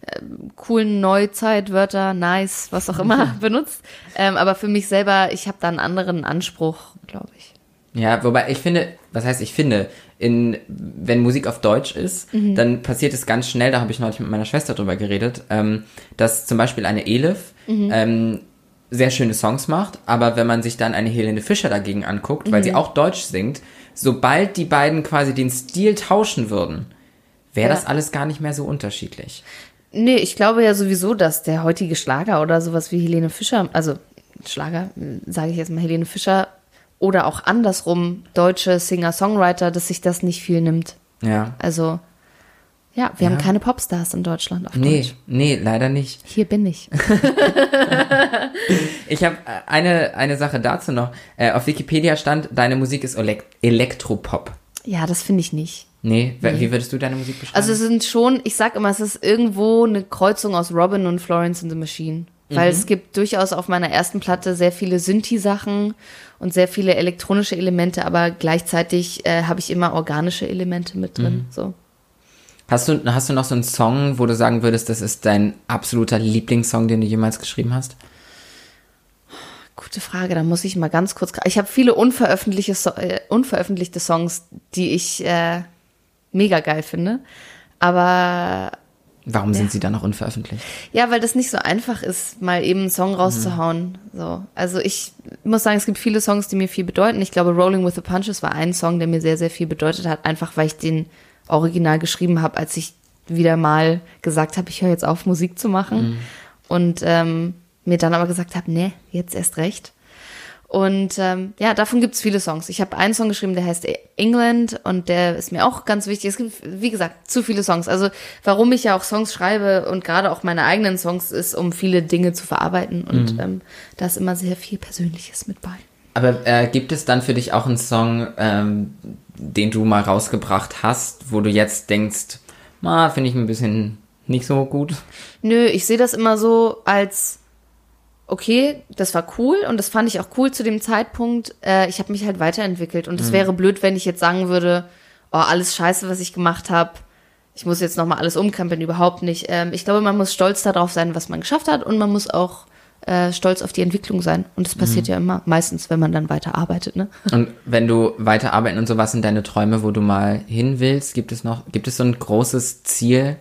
Speaker 3: äh, coolen Neuzeitwörter, nice, was auch immer benutzt. Ähm, aber für mich selber, ich habe da einen anderen Anspruch, glaube ich.
Speaker 2: Ja, wobei ich finde, was heißt ich finde, in, wenn Musik auf Deutsch ist, dann passiert es ganz schnell, da habe ich neulich mit meiner Schwester drüber geredet, ähm, dass zum Beispiel eine Elif ähm, sehr schöne Songs macht, aber wenn man sich dann eine Helene Fischer dagegen anguckt, weil sie auch Deutsch singt, sobald die beiden quasi den Stil tauschen würden, wäre
Speaker 3: Ja.
Speaker 2: das alles gar nicht mehr so unterschiedlich.
Speaker 3: Nee, ich glaube ja sowieso, dass der heutige Schlager oder sowas wie Helene Fischer, also Schlager, sage ich jetzt mal Helene Fischer, oder auch andersrum deutsche Singer-Songwriter, dass sich das nicht viel nimmt.
Speaker 2: Ja.
Speaker 3: Also, ja, wir
Speaker 2: Ja.
Speaker 3: haben keine Popstars in Deutschland auf
Speaker 2: Nee,
Speaker 3: Deutsch.
Speaker 2: nee, leider nicht.
Speaker 3: Hier bin ich.
Speaker 2: Ich habe eine, eine Sache dazu noch. Äh, auf Wikipedia stand, deine Musik ist Elek Elektropop.
Speaker 3: Ja, das finde ich nicht.
Speaker 2: Nee, w- wie würdest du deine Musik beschreiben?
Speaker 3: Also es sind schon, ich sag immer, es ist irgendwo eine Kreuzung aus Robin und Florence in the Machine. Weil es gibt durchaus auf meiner ersten Platte sehr viele Synthi-Sachen und sehr viele elektronische Elemente, aber gleichzeitig äh, habe ich immer organische Elemente mit drin. So.
Speaker 2: hast, du, hast du noch so einen Song, wo du sagen würdest, das ist dein absoluter Lieblingssong, den du jemals geschrieben hast?
Speaker 3: Gute Frage, da muss ich mal ganz kurz. Ich habe viele unveröffentlichte, so äh, unveröffentlichte Songs, die ich äh, mega geil finde. Aber
Speaker 2: Warum sind sie dann noch unveröffentlicht?
Speaker 3: Ja, weil das nicht so einfach ist, mal eben einen Song rauszuhauen. So. Also ich muss sagen, es gibt viele Songs, die mir viel bedeuten. Ich glaube, Rolling with the Punches war ein Song, der mir sehr, sehr viel bedeutet hat, einfach weil ich den original geschrieben habe, als ich wieder mal gesagt habe, ich höre jetzt auf, Musik zu machen. Und ähm, mir dann aber gesagt habe, nee, jetzt erst recht. Und ähm, ja, davon gibt's viele Songs. Ich habe einen Song geschrieben, der heißt England und der ist mir auch ganz wichtig. Es gibt, wie gesagt, zu viele Songs. Also warum ich ja auch Songs schreibe und gerade auch meine eigenen Songs ist, um viele Dinge zu verarbeiten. Und ähm, da ist immer sehr viel Persönliches mit bei.
Speaker 2: Aber äh, gibt es dann für dich auch einen Song, ähm, den du mal rausgebracht hast, wo du jetzt denkst, ah, finde ich ein bisschen nicht so gut?
Speaker 3: Nö, ich sehe das immer so als, okay, das war cool und das fand ich auch cool zu dem Zeitpunkt. Äh, ich habe mich halt weiterentwickelt und es wäre blöd, wenn ich jetzt sagen würde, oh, alles scheiße, was ich gemacht habe. Ich muss jetzt nochmal alles umkrempeln, überhaupt nicht. Ähm, ich glaube, man muss stolz darauf sein, was man geschafft hat und man muss auch äh, stolz auf die Entwicklung sein. Und das passiert ja immer, meistens, wenn man dann weiter arbeitet, ne?
Speaker 2: Und wenn du weiter arbeiten und so, was sind deine Träume, wo du mal hin willst? Gibt es noch, gibt es so ein großes Ziel?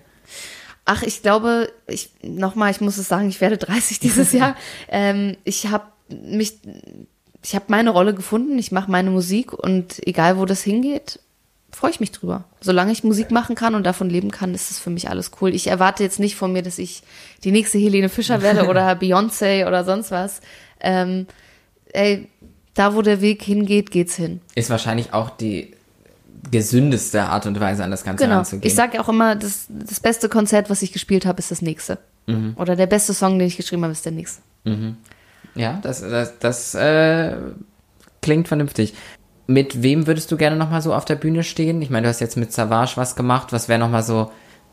Speaker 3: Ach, ich glaube, ich nochmal, ich muss es sagen, ich werde 30 dieses Jahr. ähm, ich habe mich, ich habe meine Rolle gefunden. Ich mache meine Musik und egal wo das hingeht, freue ich mich drüber. Solange ich Musik machen kann und davon leben kann, ist es für mich alles cool. Ich erwarte jetzt nicht von mir, dass ich die nächste Helene Fischer werde oder Beyoncé oder sonst was. Ähm, ey, da wo der Weg hingeht, geht's hin.
Speaker 2: Ist wahrscheinlich auch die gesündeste Art und Weise, an das Ganze
Speaker 3: Genau.
Speaker 2: ranzugehen.
Speaker 3: Ich sage ja auch immer, das, das beste Konzert, was ich gespielt habe, ist das nächste. Oder der beste Song, den ich geschrieben habe, ist der nächste.
Speaker 2: Ja, das, das, das äh, klingt vernünftig. Mit wem würdest du gerne nochmal so auf der Bühne stehen? Ich meine, du hast jetzt mit Savage was gemacht. Was wäre nochmal so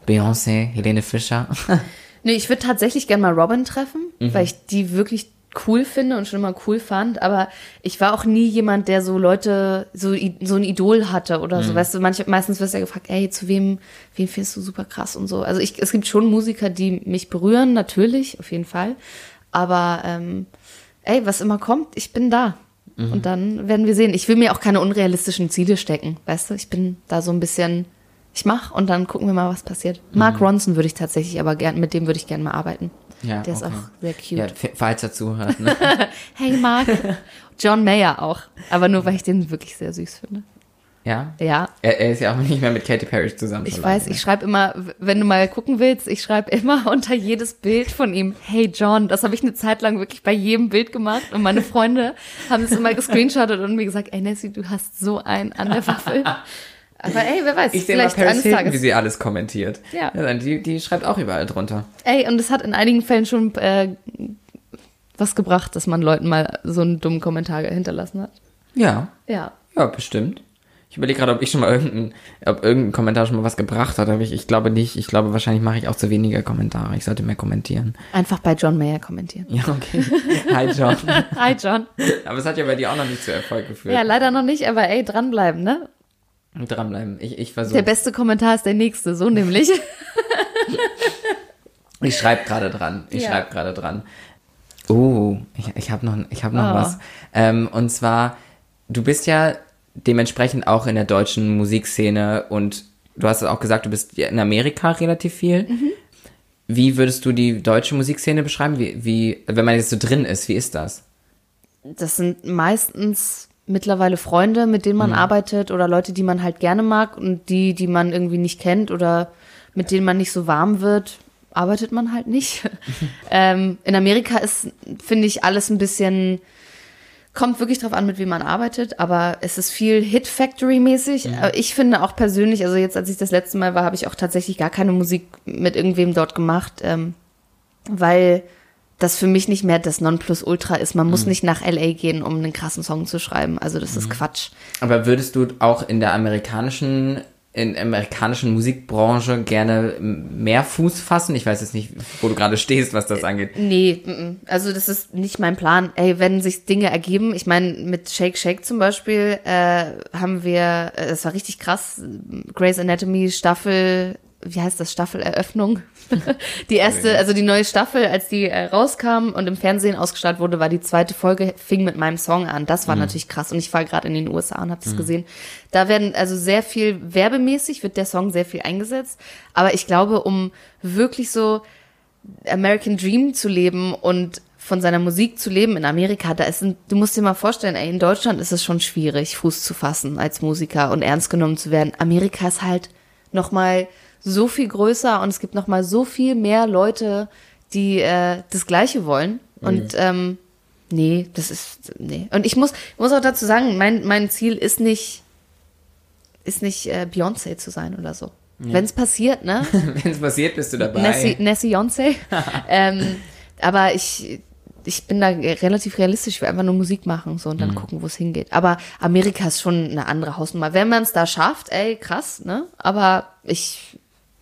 Speaker 2: Beyoncé, Helene Fischer?
Speaker 3: Nee, ich würde tatsächlich gerne mal Robin treffen, weil ich die wirklich cool finde und schon immer cool fand. Aber ich war auch nie jemand, der so Leute, so, so ein Idol hatte oder so. Weißt du, manche, meistens wirst du ja gefragt, ey, zu wem, wen findest du super krass und so. Also ich, es gibt schon Musiker, die mich berühren, natürlich, auf jeden Fall. Aber ähm, ey, was immer kommt, ich bin da. Und dann werden wir sehen. Ich will mir auch keine unrealistischen Ziele stecken, weißt du? Ich bin da so ein bisschen, ich mach und dann gucken wir mal, was passiert. Mark Ronson würde ich tatsächlich aber gern, mit dem würde ich gerne mal arbeiten.
Speaker 2: Ja,
Speaker 3: Der ist
Speaker 2: okay.
Speaker 3: auch sehr cute.
Speaker 2: Ja, falls er zuhört. Ne?
Speaker 3: Hey Mark. John Mayer auch. Aber nur, weil ich den wirklich sehr süß finde.
Speaker 2: Ja?
Speaker 3: Ja.
Speaker 2: Er, er ist ja auch nicht mehr mit Katy Perry zusammen.
Speaker 3: Ich weiß, ich schreibe immer, wenn du mal gucken willst, ich schreibe immer unter jedes Bild von ihm, hey John, das habe ich eine Zeit lang wirklich bei jedem Bild gemacht und meine Freunde haben es immer gescreenshottet und mir gesagt, ey Nessie, du hast so einen an der Waffel. Aber ey, wer weiß,
Speaker 2: Ich sehe mal
Speaker 3: vielleicht
Speaker 2: Paris
Speaker 3: eines
Speaker 2: Hilton, wie
Speaker 3: Tages.
Speaker 2: sie alles kommentiert.
Speaker 3: Ja.
Speaker 2: dann die, die schreibt auch überall drunter.
Speaker 3: Ey, und es hat in einigen Fällen schon äh, was gebracht, dass man Leuten mal so einen dummen Kommentar hinterlassen hat.
Speaker 2: Ja,
Speaker 3: Ja.
Speaker 2: ja, bestimmt. Ich überlege gerade, ob ich schon mal irgendein, ob irgendein Kommentar schon mal was gebracht hat. Aber ich, ich glaube nicht. Ich glaube, wahrscheinlich mache ich auch zu weniger Kommentare. Ich sollte mehr kommentieren.
Speaker 3: Einfach bei John Mayer kommentieren.
Speaker 2: Ja, okay. Hi, John.
Speaker 3: Hi John.
Speaker 2: Aber es hat ja bei dir auch noch nicht zu Erfolg geführt.
Speaker 3: Ja, leider noch nicht, aber ey, dranbleiben, ne?
Speaker 2: Dranbleiben. Ich, ich
Speaker 3: Der
Speaker 2: versuche.
Speaker 3: beste Kommentar ist der nächste, so nämlich.
Speaker 2: Ich schreibe gerade dran. Ich
Speaker 3: Ja.
Speaker 2: schreibe gerade dran. Oh, ich, ich habe noch, ich hab noch
Speaker 3: Oh.
Speaker 2: was. Ähm, und zwar, du bist ja dementsprechend auch in der deutschen Musikszene und du hast auch gesagt, du bist in Amerika relativ viel.
Speaker 3: Mhm.
Speaker 2: Wie würdest du die deutsche Musikszene beschreiben? Wie, wie, wenn man jetzt so drin ist, wie ist das?
Speaker 3: Das sind meistens mittlerweile Freunde, mit denen man arbeitet oder Leute, die man halt gerne mag und die, die man irgendwie nicht kennt oder mit denen man nicht so warm wird, arbeitet man halt nicht. ähm, in Amerika ist, finde ich, alles ein bisschen, kommt wirklich drauf an, mit wem man arbeitet, aber es ist viel Hit Factory mäßig. Aber Ich finde auch persönlich, also jetzt, als ich das letzte Mal war, habe ich auch tatsächlich gar keine Musik mit irgendwem dort gemacht, ähm, weil das für mich nicht mehr das Nonplusultra ist. Man muss nicht nach LA gehen, um einen krassen Song zu schreiben. Also das ist Quatsch.
Speaker 2: Aber würdest du auch in der amerikanischen, in der amerikanischen Musikbranche gerne mehr Fuß fassen? Ich weiß jetzt nicht, wo du gerade stehst, was das angeht.
Speaker 3: Nee, mm, mm. also das ist nicht mein Plan. Ey, wenn sich Dinge ergeben, ich meine, mit Shake Shake zum Beispiel äh, haben wir, äh, das war richtig krass, Grey's Anatomy Staffel, wie heißt das, Staffeleröffnung? die erste, also die neue Staffel, als die äh, rauskam und im Fernsehen ausgestrahlt wurde, war die zweite Folge, fing mit meinem Song an. Das war natürlich krass und ich war gerade in den USA und habe das gesehen. Da werden also sehr viel werbemäßig, wird der Song sehr viel eingesetzt, aber ich glaube, um wirklich so American Dream zu leben und von seiner Musik zu leben in Amerika, da ist ein, du musst dir mal vorstellen, ey, in Deutschland ist es schon schwierig, Fuß zu fassen als Musiker und ernst genommen zu werden. Amerika ist halt noch mal so viel größer und es gibt noch mal so viel mehr Leute, die äh, das Gleiche wollen. Und ähm, nee, das ist nee. Und ich muss muss auch dazu sagen, mein mein Ziel ist nicht ist nicht äh, Beyoncé zu sein oder so. Wenn es passiert, ne?
Speaker 2: Wenn es passiert, bist du dabei.
Speaker 3: Nessie, Nessie Yonsei. ähm, aber ich, ich bin da relativ realistisch. Ich will einfach nur Musik machen so
Speaker 2: Mhm.
Speaker 3: und dann gucken, wo es hingeht. Aber Amerika ist schon eine andere Hausnummer. Wenn man es da schafft, ey, krass, ne? Aber ich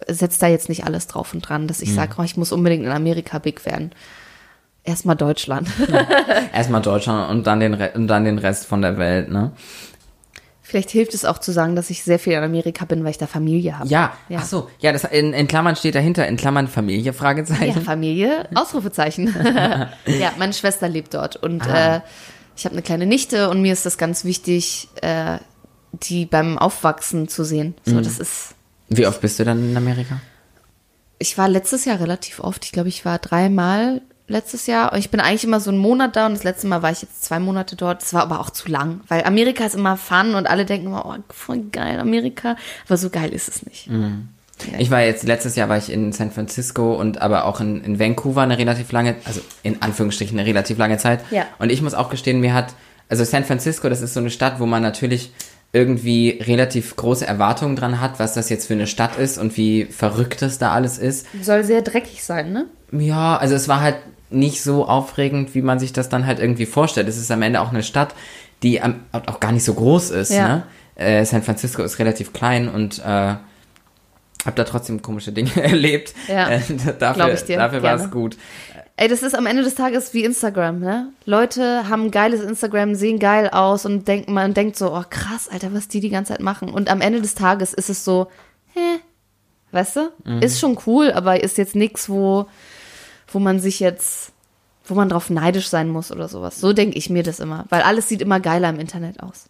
Speaker 3: setze da jetzt nicht alles drauf und dran, dass ich
Speaker 2: Mhm.
Speaker 3: sage, oh, ich muss unbedingt in Amerika big werden. Erstmal Deutschland.
Speaker 2: Erstmal Deutschland und dann den, Re und dann den Rest von der Welt, ne?
Speaker 3: Vielleicht hilft es auch zu sagen, dass ich sehr viel in Amerika bin, weil ich da Familie habe.
Speaker 2: Ja,
Speaker 3: Ja.
Speaker 2: ach so, ja, das in, in Klammern steht dahinter, in Klammern Familie,
Speaker 3: Ja,
Speaker 2: Fragezeichen.
Speaker 3: Familie, Ausrufezeichen. ja, meine Schwester lebt dort und
Speaker 2: Ah.
Speaker 3: äh, ich habe eine kleine Nichte und mir ist das ganz wichtig, äh, die beim Aufwachsen zu sehen. So,
Speaker 2: Mhm.
Speaker 3: das ist.
Speaker 2: Wie oft bist du dann in Amerika?
Speaker 3: Ich war letztes Jahr relativ oft. Ich glaube, ich war dreimal letztes Jahr. Ich bin eigentlich immer so einen Monat da und das letzte Mal war ich jetzt zwei Monate dort. Das war aber auch zu lang, weil Amerika ist immer Fun und alle denken immer, oh, voll geil, Amerika. Aber so geil ist es nicht.
Speaker 2: Mhm. Ich war jetzt, letztes Jahr war ich in San Francisco und aber auch in, in Vancouver eine relativ lange, also in Anführungsstrichen eine relativ lange Zeit.
Speaker 3: Ja.
Speaker 2: Und ich muss auch gestehen, mir hat, also San Francisco, das ist so eine Stadt, wo man natürlich irgendwie relativ große Erwartungen dran hat, was das jetzt für eine Stadt ist und wie verrückt das da alles ist.
Speaker 3: Soll sehr dreckig sein, ne?
Speaker 2: Ja, also es war halt nicht so aufregend, wie man sich das dann halt irgendwie vorstellt. Es ist am Ende auch eine Stadt, die am, auch gar nicht so groß ist.
Speaker 3: Ja.
Speaker 2: Ne? Äh, San Francisco ist relativ klein und äh, habe da trotzdem komische Dinge erlebt.
Speaker 3: Ja,
Speaker 2: äh, dafür dafür war es gut.
Speaker 3: Ey, das ist am Ende des Tages wie Instagram, ne? Leute haben ein geiles Instagram, sehen geil aus und denken, man denkt so, oh krass, Alter, was die die ganze Zeit machen. Und am Ende des Tages ist es so, hä, weißt du? Ist schon cool, aber ist jetzt nichts, wo, wo man sich jetzt, wo man drauf neidisch sein muss oder sowas. So denke ich mir das immer, weil alles sieht immer geiler im Internet aus.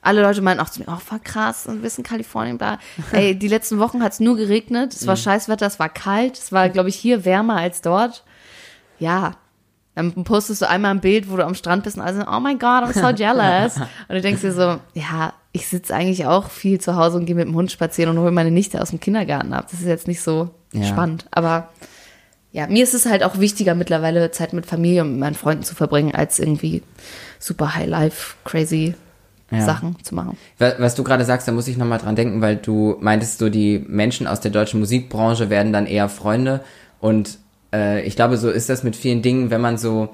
Speaker 3: Alle Leute meinen auch zu mir, oh, voll krass, und wir sind in Kalifornien, da. Ey, die letzten Wochen hat es nur geregnet, es war Scheißwetter, es war kalt, es war, glaube ich, hier wärmer als dort. Ja. Dann postest du einmal ein Bild, wo du am Strand bist und alle sind, oh my God, I'm so jealous. und du denkst dir so, ja, ich sitze eigentlich auch viel zu Hause und gehe mit dem Hund spazieren und hole meine Nichte aus dem Kindergarten ab. Das ist jetzt nicht so
Speaker 2: Ja.
Speaker 3: spannend. Aber ja, mir ist es halt auch wichtiger, mittlerweile Zeit mit Familie und mit meinen Freunden zu verbringen, als irgendwie super High-Life, crazy
Speaker 2: Ja.
Speaker 3: Sachen zu machen.
Speaker 2: Was, was du gerade sagst, da muss ich nochmal dran denken, weil du meintest, so die Menschen aus der deutschen Musikbranche werden dann eher Freunde. Und äh, ich glaube, so ist das mit vielen Dingen, wenn man so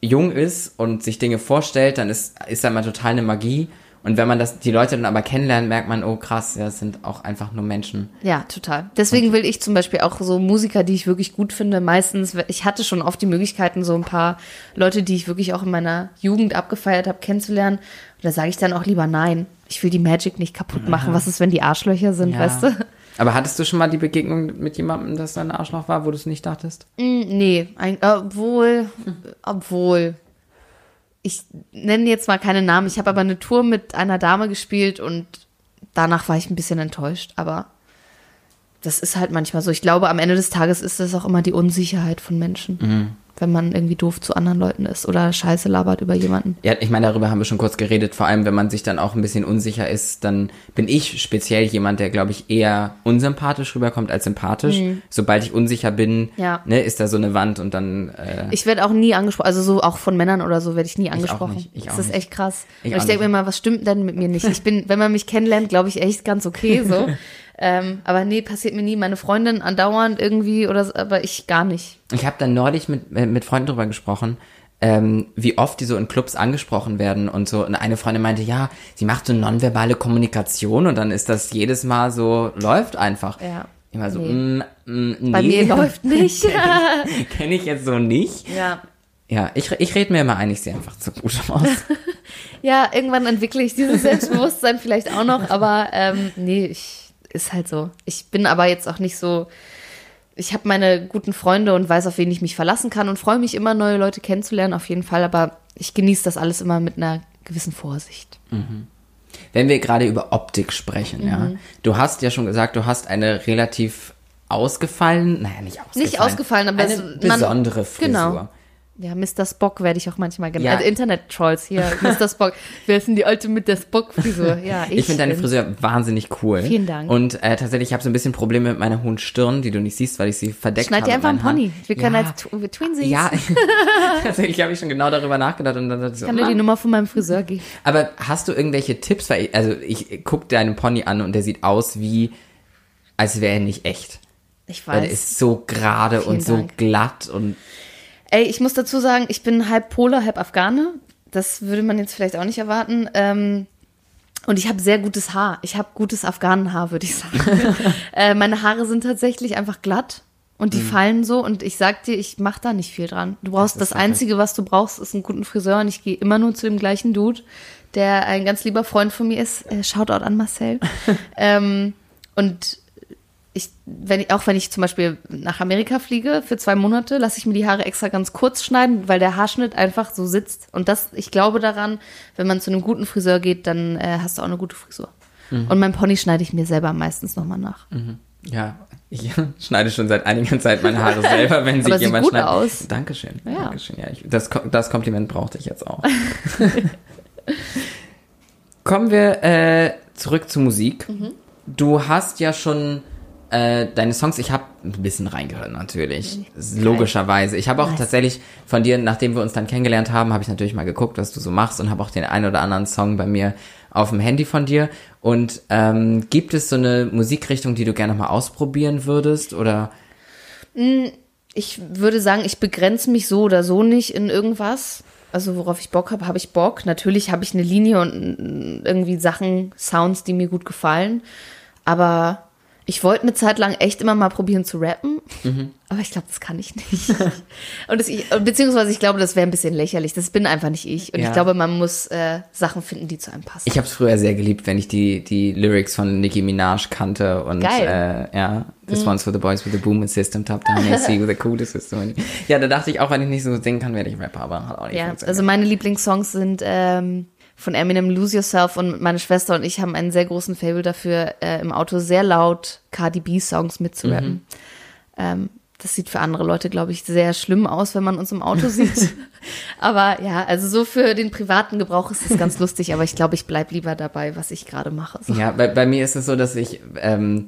Speaker 2: jung ist und sich Dinge vorstellt, dann ist, ist da immer total eine Magie. Und wenn man das, die Leute dann aber kennenlernt, merkt man, oh krass, ja, es sind auch einfach nur Menschen.
Speaker 3: Ja, total. Deswegen will ich zum Beispiel auch so Musiker, die ich wirklich gut finde, meistens, ich hatte schon oft die Möglichkeiten, so ein paar Leute, die ich wirklich auch in meiner Jugend abgefeiert habe, kennenzulernen. Und da sage ich dann auch lieber nein. Ich will die Magic nicht kaputt machen. Was ist, wenn die Arschlöcher sind,
Speaker 2: Ja.
Speaker 3: weißt du?
Speaker 2: Aber hattest du schon mal die Begegnung mit jemandem, das ein Arschloch war, wo du es nicht dachtest?
Speaker 3: Mm, Nee, ein, obwohl, obwohl. Ich nenne jetzt mal keine Namen. Ich habe aber eine Tour mit einer Dame gespielt und danach war ich ein bisschen enttäuscht. Aber das ist halt manchmal so. Ich glaube, am Ende des Tages ist das auch immer die Unsicherheit von Menschen. Wenn man irgendwie doof zu anderen Leuten ist oder Scheiße labert über jemanden.
Speaker 2: Ja, ich meine, darüber haben wir schon kurz geredet. Vor allem, wenn man sich dann auch ein bisschen unsicher ist, dann bin ich speziell jemand, der, glaube ich, eher unsympathisch rüberkommt als sympathisch. Sobald ich unsicher bin,
Speaker 3: Ja.
Speaker 2: ne, ist da so eine Wand und dann, äh,
Speaker 3: Ich werde auch nie angesprochen, also so auch von Männern oder so werde ich nie
Speaker 2: auch
Speaker 3: angesprochen.
Speaker 2: nicht, ich
Speaker 3: das
Speaker 2: auch
Speaker 3: ist
Speaker 2: nicht.
Speaker 3: echt krass.
Speaker 2: Ich
Speaker 3: und
Speaker 2: auch
Speaker 3: ich denke mir mal, was stimmt denn mit mir nicht? Ich bin, wenn man mich kennenlernt, glaube ich echt ganz okay so. ähm, aber nee, passiert mir nie. Meine Freundin andauernd irgendwie oder so, aber ich gar nicht.
Speaker 2: ich habe dann neulich mit, äh, mit Freunden drüber gesprochen, ähm, wie oft die so in Clubs angesprochen werden und so. Und eine Freundin meinte, ja, sie macht so nonverbale Kommunikation und dann ist das jedes Mal so, läuft einfach.
Speaker 3: Ja.
Speaker 2: Immer so,
Speaker 3: Nee.
Speaker 2: mm, mm, nee.
Speaker 3: Bei mir läuft nicht.
Speaker 2: Kenne ich jetzt so nicht.
Speaker 3: ja.
Speaker 2: Ja, ich, ich rede mir immer ein, ich sehe einfach zu gut aus.
Speaker 3: Ja, irgendwann entwickle ich dieses Selbstbewusstsein vielleicht auch noch, aber ähm, nee, ich, ist halt so. Ich bin aber jetzt auch nicht so. Ich habe meine guten Freunde und weiß, auf wen ich mich verlassen kann und freue mich immer, neue Leute kennenzulernen, auf jeden Fall. Aber ich genieße das alles immer mit einer gewissen Vorsicht.
Speaker 2: Wenn wir gerade über Optik sprechen, ja.
Speaker 3: Mhm.
Speaker 2: Du hast ja schon gesagt, du hast eine relativ ausgefallen, naja, nicht ausgefallen.
Speaker 3: Nicht ausgefallen, aber
Speaker 2: eine
Speaker 3: es- man-
Speaker 2: besondere Frisur.
Speaker 3: Genau. Ja, Mr. Spock werde ich auch manchmal genannt.
Speaker 2: Ja.
Speaker 3: Also Internet-Trolls hier, Mr. Spock. Wer ist denn die alte mit der Spock-Frisur? Ja, ich.
Speaker 2: Ich, finde deine
Speaker 3: bin's.
Speaker 2: Frisur wahnsinnig cool.
Speaker 3: Vielen Dank.
Speaker 2: Und äh, tatsächlich, ich habe so ein bisschen Probleme mit meiner hohen Stirn, die du nicht siehst, weil ich sie verdeckt
Speaker 3: Schneid
Speaker 2: habe.
Speaker 3: dir einfach einen Pony. Wir können
Speaker 2: ja,
Speaker 3: als Tw- Twinsies.
Speaker 2: Ja, tatsächlich habe ich schon genau darüber nachgedacht und dann dachte ich so,
Speaker 3: Kann dir die
Speaker 2: "Ah."
Speaker 3: Nummer von meinem Friseur geben?
Speaker 2: Aber hast du irgendwelche Tipps? Weil, ich- also ich guck deinen Pony an und der sieht aus wie, als wäre er nicht echt.
Speaker 3: Ich
Speaker 2: Weil der
Speaker 3: weiß.
Speaker 2: ist so gerade und so
Speaker 3: Dank.
Speaker 2: glatt und
Speaker 3: Ey, ich muss dazu sagen, ich bin halb Poler, halb Afghane. Das würde man jetzt vielleicht auch nicht erwarten. Ähm, und ich habe sehr gutes Haar. Ich habe gutes Afghanenhaar, würde ich sagen. äh, meine Haare sind tatsächlich einfach glatt und die fallen so. Und ich sag dir, ich mache da nicht viel dran. Du brauchst das,
Speaker 2: perfekt.
Speaker 3: Einzige, was du brauchst, ist einen guten Friseur. Und ich gehe immer nur zu dem gleichen Dude, der ein ganz lieber Freund von mir ist. Äh, Shoutout an Marcel. ähm, und ich, wenn ich, auch wenn ich zum Beispiel nach Amerika fliege für zwei Monate, lasse ich mir die Haare extra ganz kurz schneiden, weil der Haarschnitt einfach so sitzt. Und das, ich glaube daran, wenn man zu einem guten Friseur geht, dann äh, hast du auch eine gute Frisur.
Speaker 2: Mhm.
Speaker 3: Und mein Pony schneide ich mir selber meistens nochmal nach.
Speaker 2: ja, ich schneide schon seit einiger Zeit meine Haare selber, wenn
Speaker 3: sieht
Speaker 2: jemand schneidet.
Speaker 3: aus.
Speaker 2: Dankeschön.
Speaker 3: Ja.
Speaker 2: Dankeschön. Ja, ich, das, das Kompliment brauchte ich jetzt auch. Kommen wir äh, zurück zur Musik.
Speaker 3: Mhm.
Speaker 2: Du hast ja schon äh, deine Songs, ich habe ein bisschen reingehört natürlich, logischerweise. Ich habe auch
Speaker 3: Nice.
Speaker 2: tatsächlich von dir, nachdem wir uns dann kennengelernt haben, habe ich natürlich mal geguckt, was du so machst und habe auch den einen oder anderen Song bei mir auf dem Handy von dir. Und ähm, gibt es so eine Musikrichtung, die du gerne mal ausprobieren würdest oder?
Speaker 3: Ich würde sagen, ich begrenze mich so oder so nicht in irgendwas. Also worauf ich Bock habe, habe ich Bock. Natürlich habe ich eine Linie und mm, irgendwie Sachen, Sounds, die mir gut gefallen. Aber ich wollte eine Zeit lang echt immer mal probieren zu rappen. Aber ich glaube, das kann ich nicht. und das, ich, beziehungsweise ich glaube, das wäre ein bisschen lächerlich. Das bin einfach nicht ich. Und
Speaker 2: Ja.
Speaker 3: ich glaube, man muss äh, Sachen finden, die zu einem passen.
Speaker 2: Ich habe es früher sehr geliebt, wenn ich die, die Lyrics von Nicki Minaj kannte und
Speaker 3: Geil.
Speaker 2: Äh, ja, this one's for the boys with the booming system, top down AC with the coolest system. Ja, da dachte ich auch, wenn ich nicht so singen kann, werde ich Rapper, aber hat auch nicht
Speaker 3: Ja, also meine Lieblingssongs sind ähm, von Eminem Lose Yourself und meine Schwester und ich haben einen sehr großen Fable dafür, äh, im Auto sehr laut Cardi B-Songs mitzurappen. Ähm, Das sieht für andere Leute, glaube ich, sehr schlimm aus, wenn man uns im Auto sieht. aber ja, also so für den privaten Gebrauch ist es ganz lustig, aber ich glaube, ich bleib lieber dabei, was ich gerade mache. So.
Speaker 2: Ja, bei, bei mir ist es so, dass ich, ähm,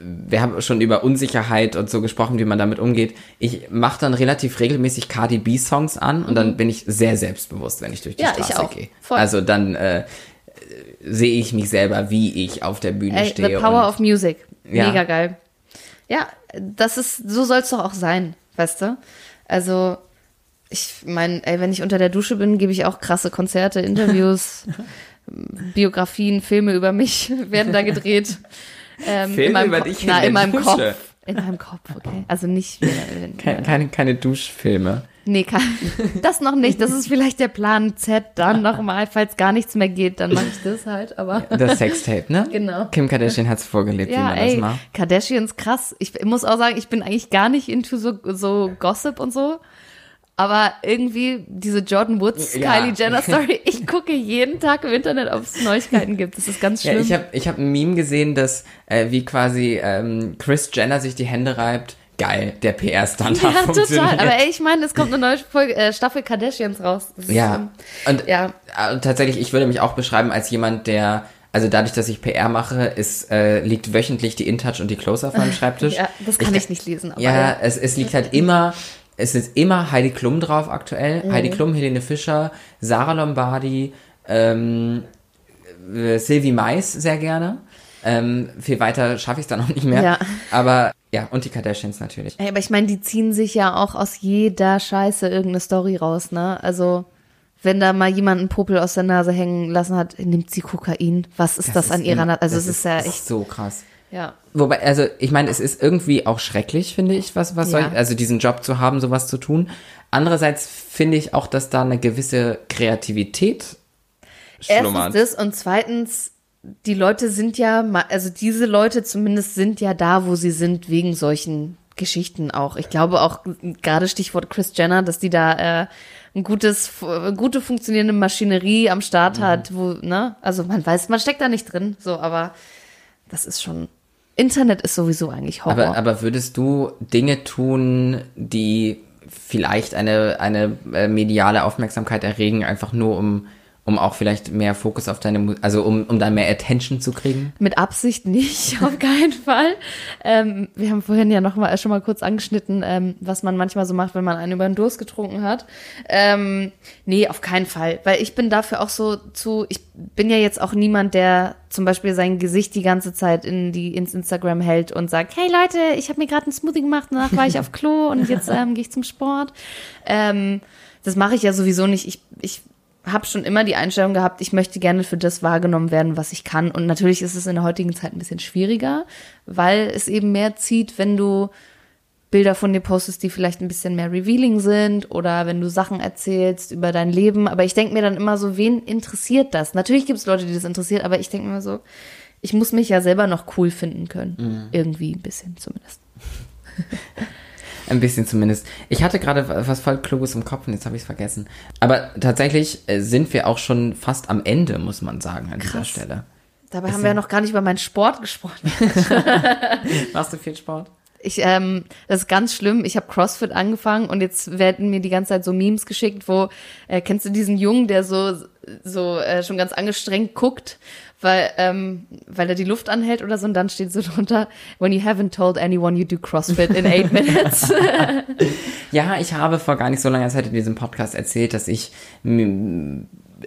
Speaker 2: wir haben schon über Unsicherheit und so gesprochen, wie man damit umgeht. Ich mache dann relativ regelmäßig Cardi B Songs an und dann bin ich sehr selbstbewusst, wenn ich durch die
Speaker 3: Ja,
Speaker 2: Straße gehe. Also dann äh, sehe ich mich selber, wie ich auf der Bühne
Speaker 3: Ey,
Speaker 2: stehe.
Speaker 3: the power of music.
Speaker 2: Ja.
Speaker 3: Mega geil. Ja, das ist, so soll es doch auch sein, weißt du? Also, ich meine, ey, wenn ich unter der Dusche bin, gebe ich auch krasse Konzerte, Interviews, Biografien, Filme über mich werden da gedreht. Ähm,
Speaker 2: Filme
Speaker 3: in meinem
Speaker 2: über
Speaker 3: Ko-
Speaker 2: dich in
Speaker 3: Na, in meinem
Speaker 2: Dusche?
Speaker 3: Kopf. In meinem Kopf, okay. Also nicht. äh,
Speaker 2: keine, keine, keine Duschfilme.
Speaker 3: Nee, kann, das noch nicht. Das ist vielleicht der Plan Z dann nochmal. Falls gar nichts mehr geht, dann mache ich das halt. Aber
Speaker 2: Das Sextape, ne?
Speaker 3: Genau.
Speaker 2: Kim Kardashian hat's vorgelebt, wie
Speaker 3: ja,
Speaker 2: man
Speaker 3: ey,
Speaker 2: das macht.
Speaker 3: Kardashians krass. Ich muss auch sagen, ich bin eigentlich gar nicht into so, so Gossip und so. Aber irgendwie diese Jordan Woods,
Speaker 2: Ja.
Speaker 3: Kylie Jenner Story, ich gucke jeden Tag im Internet, ob es Neuigkeiten gibt. Das ist ganz
Speaker 2: Ja,
Speaker 3: schlimm.
Speaker 2: ich habe ich hab ein Meme gesehen, dass äh, wie quasi ähm, Chris Jenner sich die Hände reibt. Geil, der PR-Stand
Speaker 3: ja, total. Aber ey, ich meine, es kommt eine neue Folge, äh, Staffel Kardashians raus. Das ist,
Speaker 2: Ja,
Speaker 3: ähm,
Speaker 2: und
Speaker 3: Ja.
Speaker 2: äh, tatsächlich, ich würde mich auch beschreiben als jemand, der, also dadurch, dass ich PR mache, ist, äh, liegt wöchentlich die InTouch und die Close auf meinem Schreibtisch.
Speaker 3: Ja, das kann ich, nicht lesen. Aber
Speaker 2: Ja,
Speaker 3: ja.
Speaker 2: Es, es liegt halt immer, es ist immer Heidi Klum drauf aktuell.
Speaker 3: Mhm.
Speaker 2: Heidi Klum, Helene Fischer, Sarah Lombardi, ähm, äh, Sylvie Mais sehr gerne. Ähm, viel weiter schaffe ich es dann auch nicht mehr.
Speaker 3: Ja.
Speaker 2: Aber ja, und die Kardashians natürlich.
Speaker 3: Ey, aber ich meine, die ziehen sich ja auch aus jeder Scheiße irgendeine Story raus, ne? Also, wenn da mal jemand einen Popel aus der Nase hängen lassen hat, nimmt sie Kokain. Was ist das, an ihrer Nase? Also,
Speaker 2: das
Speaker 3: es ist, ja echt,
Speaker 2: so krass.
Speaker 3: Ja.
Speaker 2: Wobei, also ich meine, es ist irgendwie auch schrecklich, finde ich, was, was
Speaker 3: Ja.
Speaker 2: soll, also diesen Job zu haben, sowas zu tun. Andererseits finde ich auch, dass da eine gewisse Kreativität schlummert.
Speaker 3: Erstens das und zweitens, die Leute sind ja, also diese Leute zumindest sind ja da, wo sie sind, wegen solchen Geschichten auch. Ich glaube auch, gerade Stichwort Chris Jenner, dass die da äh, ein gutes, gute funktionierende Maschinerie am Start hat, wo, ne, also man weiß, man steckt da nicht drin, so, aber das ist schon, Internet ist sowieso eigentlich Horror.
Speaker 2: Aber, aber würdest du Dinge tun, die vielleicht eine, eine äh, mediale Aufmerksamkeit erregen, einfach nur um, um auch vielleicht mehr Fokus auf deine, also um, um da mehr Attention zu kriegen?
Speaker 3: Mit Absicht nicht, auf keinen Fall. Ähm, wir haben vorhin ja noch mal, schon mal kurz angeschnitten, ähm, was man manchmal so macht, wenn man einen über den Durst getrunken hat. Ähm, nee, auf keinen Fall. Weil ich bin dafür auch so zu, ich bin ja jetzt auch niemand, der zum Beispiel sein Gesicht die ganze Zeit in die ins Instagram hält und sagt, hey Leute, ich habe mir gerade einen Smoothie gemacht, danach war ich auf Klo und jetzt ähm, gehe ich zum Sport. Ähm, das mache ich ja sowieso nicht. Ich, ich habe schon immer die Einstellung gehabt, ich möchte gerne für das wahrgenommen werden, was ich kann. Und natürlich ist es in der heutigen Zeit ein bisschen schwieriger, weil es eben mehr zieht, wenn du Bilder von dir postest, die vielleicht ein bisschen mehr revealing sind oder wenn du Sachen erzählst über dein Leben. Aber ich denke mir dann immer so, wen interessiert das? Natürlich gibt es Leute, die das interessiert, aber ich denke mir immer so, ich muss mich ja selber noch cool finden können. Irgendwie ein bisschen zumindest.
Speaker 2: Ein bisschen zumindest. Ich hatte gerade was voll Kluges im Kopf und jetzt habe ich es vergessen. Aber tatsächlich äh, sind wir auch schon fast am Ende, muss man sagen, an dieser
Speaker 3: Krass.
Speaker 2: Stelle.
Speaker 3: Dabei haben wir ja noch gar nicht über meinen Sport gesprochen.
Speaker 2: Machst du viel Sport?
Speaker 3: Ich, ähm, das ist ganz schlimm. Ich habe CrossFit angefangen und jetzt werden mir die ganze Zeit so Memes geschickt, wo äh, kennst du diesen Jungen, der so so äh, schon ganz angestrengt guckt, weil ähm, weil er die Luft anhält oder so und dann steht so drunter When you haven't told anyone you do CrossFit in eight minutes.
Speaker 2: Ja, ich habe vor gar nicht so langer Zeit in diesem Podcast erzählt, dass ich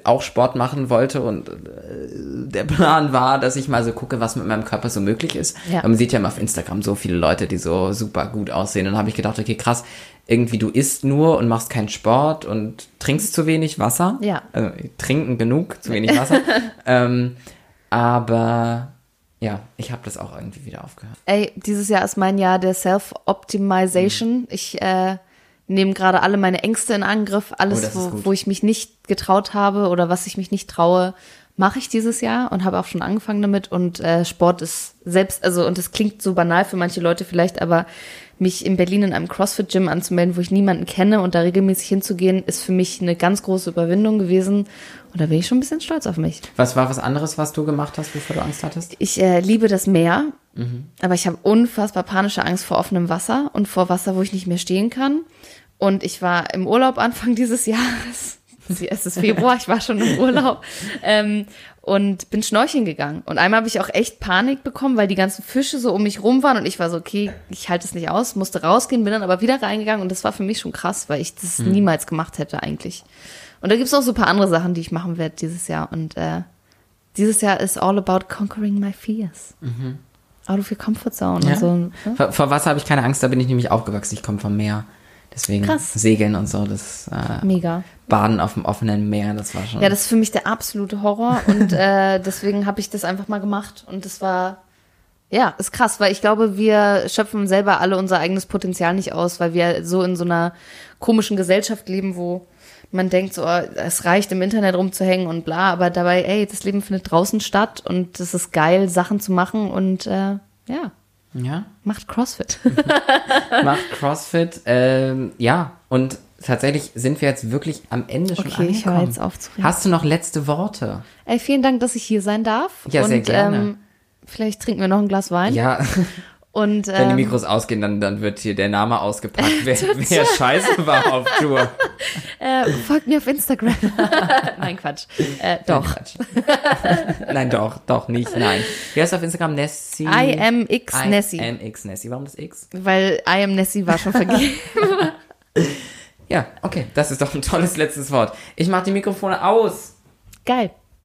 Speaker 2: auch Sport machen wollte und äh, der Plan war, dass ich mal so gucke, was mit meinem Körper so möglich ist.
Speaker 3: Ja.
Speaker 2: Man sieht ja immer auf Instagram so viele Leute, die so super gut aussehen. Und dann habe ich gedacht, okay, krass, irgendwie du isst nur und machst keinen Sport und trinkst zu wenig Wasser.
Speaker 3: Ja.
Speaker 2: Also, trinken genug, zu wenig Wasser. ähm, aber ja, ich habe das auch irgendwie wieder aufgehört.
Speaker 3: Ey, dieses Jahr ist mein Jahr der Self-Optimization. Ich äh, nehme gerade alle meine Ängste in Angriff,
Speaker 2: Oh,
Speaker 3: alles,
Speaker 2: ist
Speaker 3: wo, wo ich mich nicht getraut habe oder was ich mich nicht traue, mache ich dieses Jahr und habe auch schon angefangen damit. Und äh, Sport ist selbst, also und es klingt so banal für manche Leute vielleicht, aber mich in Berlin in einem CrossFit-Gym anzumelden, wo ich niemanden kenne und da regelmäßig hinzugehen, ist für mich eine ganz große Überwindung gewesen. Und da bin ich schon ein bisschen stolz auf mich.
Speaker 2: Was war was anderes, was du gemacht hast, bevor du Angst hattest?
Speaker 3: Ich äh, liebe das Meer, aber ich habe unfassbar panische Angst vor offenem Wasser und vor Wasser, wo ich nicht mehr stehen kann. Und ich war im Urlaub Anfang dieses Jahres. Es ist Februar, ich war schon im Urlaub. Ähm, und bin schnorcheln gegangen. Und einmal habe ich auch echt Panik bekommen, weil die ganzen Fische so um mich rum waren und ich war so, okay, ich halte es nicht aus, musste rausgehen, bin dann aber wieder reingegangen und das war für mich schon krass, weil ich das niemals gemacht hätte eigentlich. Und da gibt's noch so ein paar andere Sachen, die ich machen werde dieses Jahr. Und äh, dieses Jahr ist all about conquering my fears. Out of your comfort zone.
Speaker 2: Ja.
Speaker 3: So, ne?
Speaker 2: Vor, vor Wasser habe ich keine Angst, da bin ich nämlich aufgewachsen. Ich komme vom Meer. Deswegen
Speaker 3: Krass.
Speaker 2: Segeln und so, das äh,
Speaker 3: Mega.
Speaker 2: Baden auf dem offenen Meer, das war schon.
Speaker 3: Ja, das ist für mich der absolute Horror und äh, deswegen habe ich das einfach mal gemacht und das war ja, ist krass, weil ich glaube, wir schöpfen selber alle unser eigenes Potenzial nicht aus, weil wir so in so einer komischen Gesellschaft leben, wo man denkt, so, oh, es reicht im Internet rumzuhängen und bla, aber dabei, ey, das Leben findet draußen statt und es ist geil, Sachen zu machen und äh, ja,
Speaker 2: ja.
Speaker 3: macht CrossFit.
Speaker 2: macht CrossFit. Ähm, ja, und tatsächlich sind wir jetzt wirklich am Ende schon
Speaker 3: Okay, ich höre
Speaker 2: angekommen.
Speaker 3: jetzt auf zu reden.
Speaker 2: Hast du noch letzte Worte?
Speaker 3: ey, vielen Dank, dass ich hier sein darf.
Speaker 2: Ja, sehr
Speaker 3: und,
Speaker 2: gerne.
Speaker 3: Ähm, vielleicht trinken wir noch ein Glas Wein.
Speaker 2: Ja,
Speaker 3: Und
Speaker 2: wenn die
Speaker 3: ähm,
Speaker 2: Mikros ausgehen, dann, dann wird hier der Name ausgepackt, wer, wer scheiße war auf Tour.
Speaker 3: Äh, folgt mir auf Instagram. Nein, Quatsch. Äh, doch.
Speaker 2: Quatsch. Nein, doch, doch nicht, nein. Wie heißt auf Instagram? Nessie?
Speaker 3: I am X
Speaker 2: I
Speaker 3: Nessie.
Speaker 2: am X Nessie. Warum das X?
Speaker 3: Weil I am Nessie war schon vergeben.
Speaker 2: Ja, okay, das ist doch ein tolles letztes Wort. Ich mach die Mikrofone aus.
Speaker 3: Geil.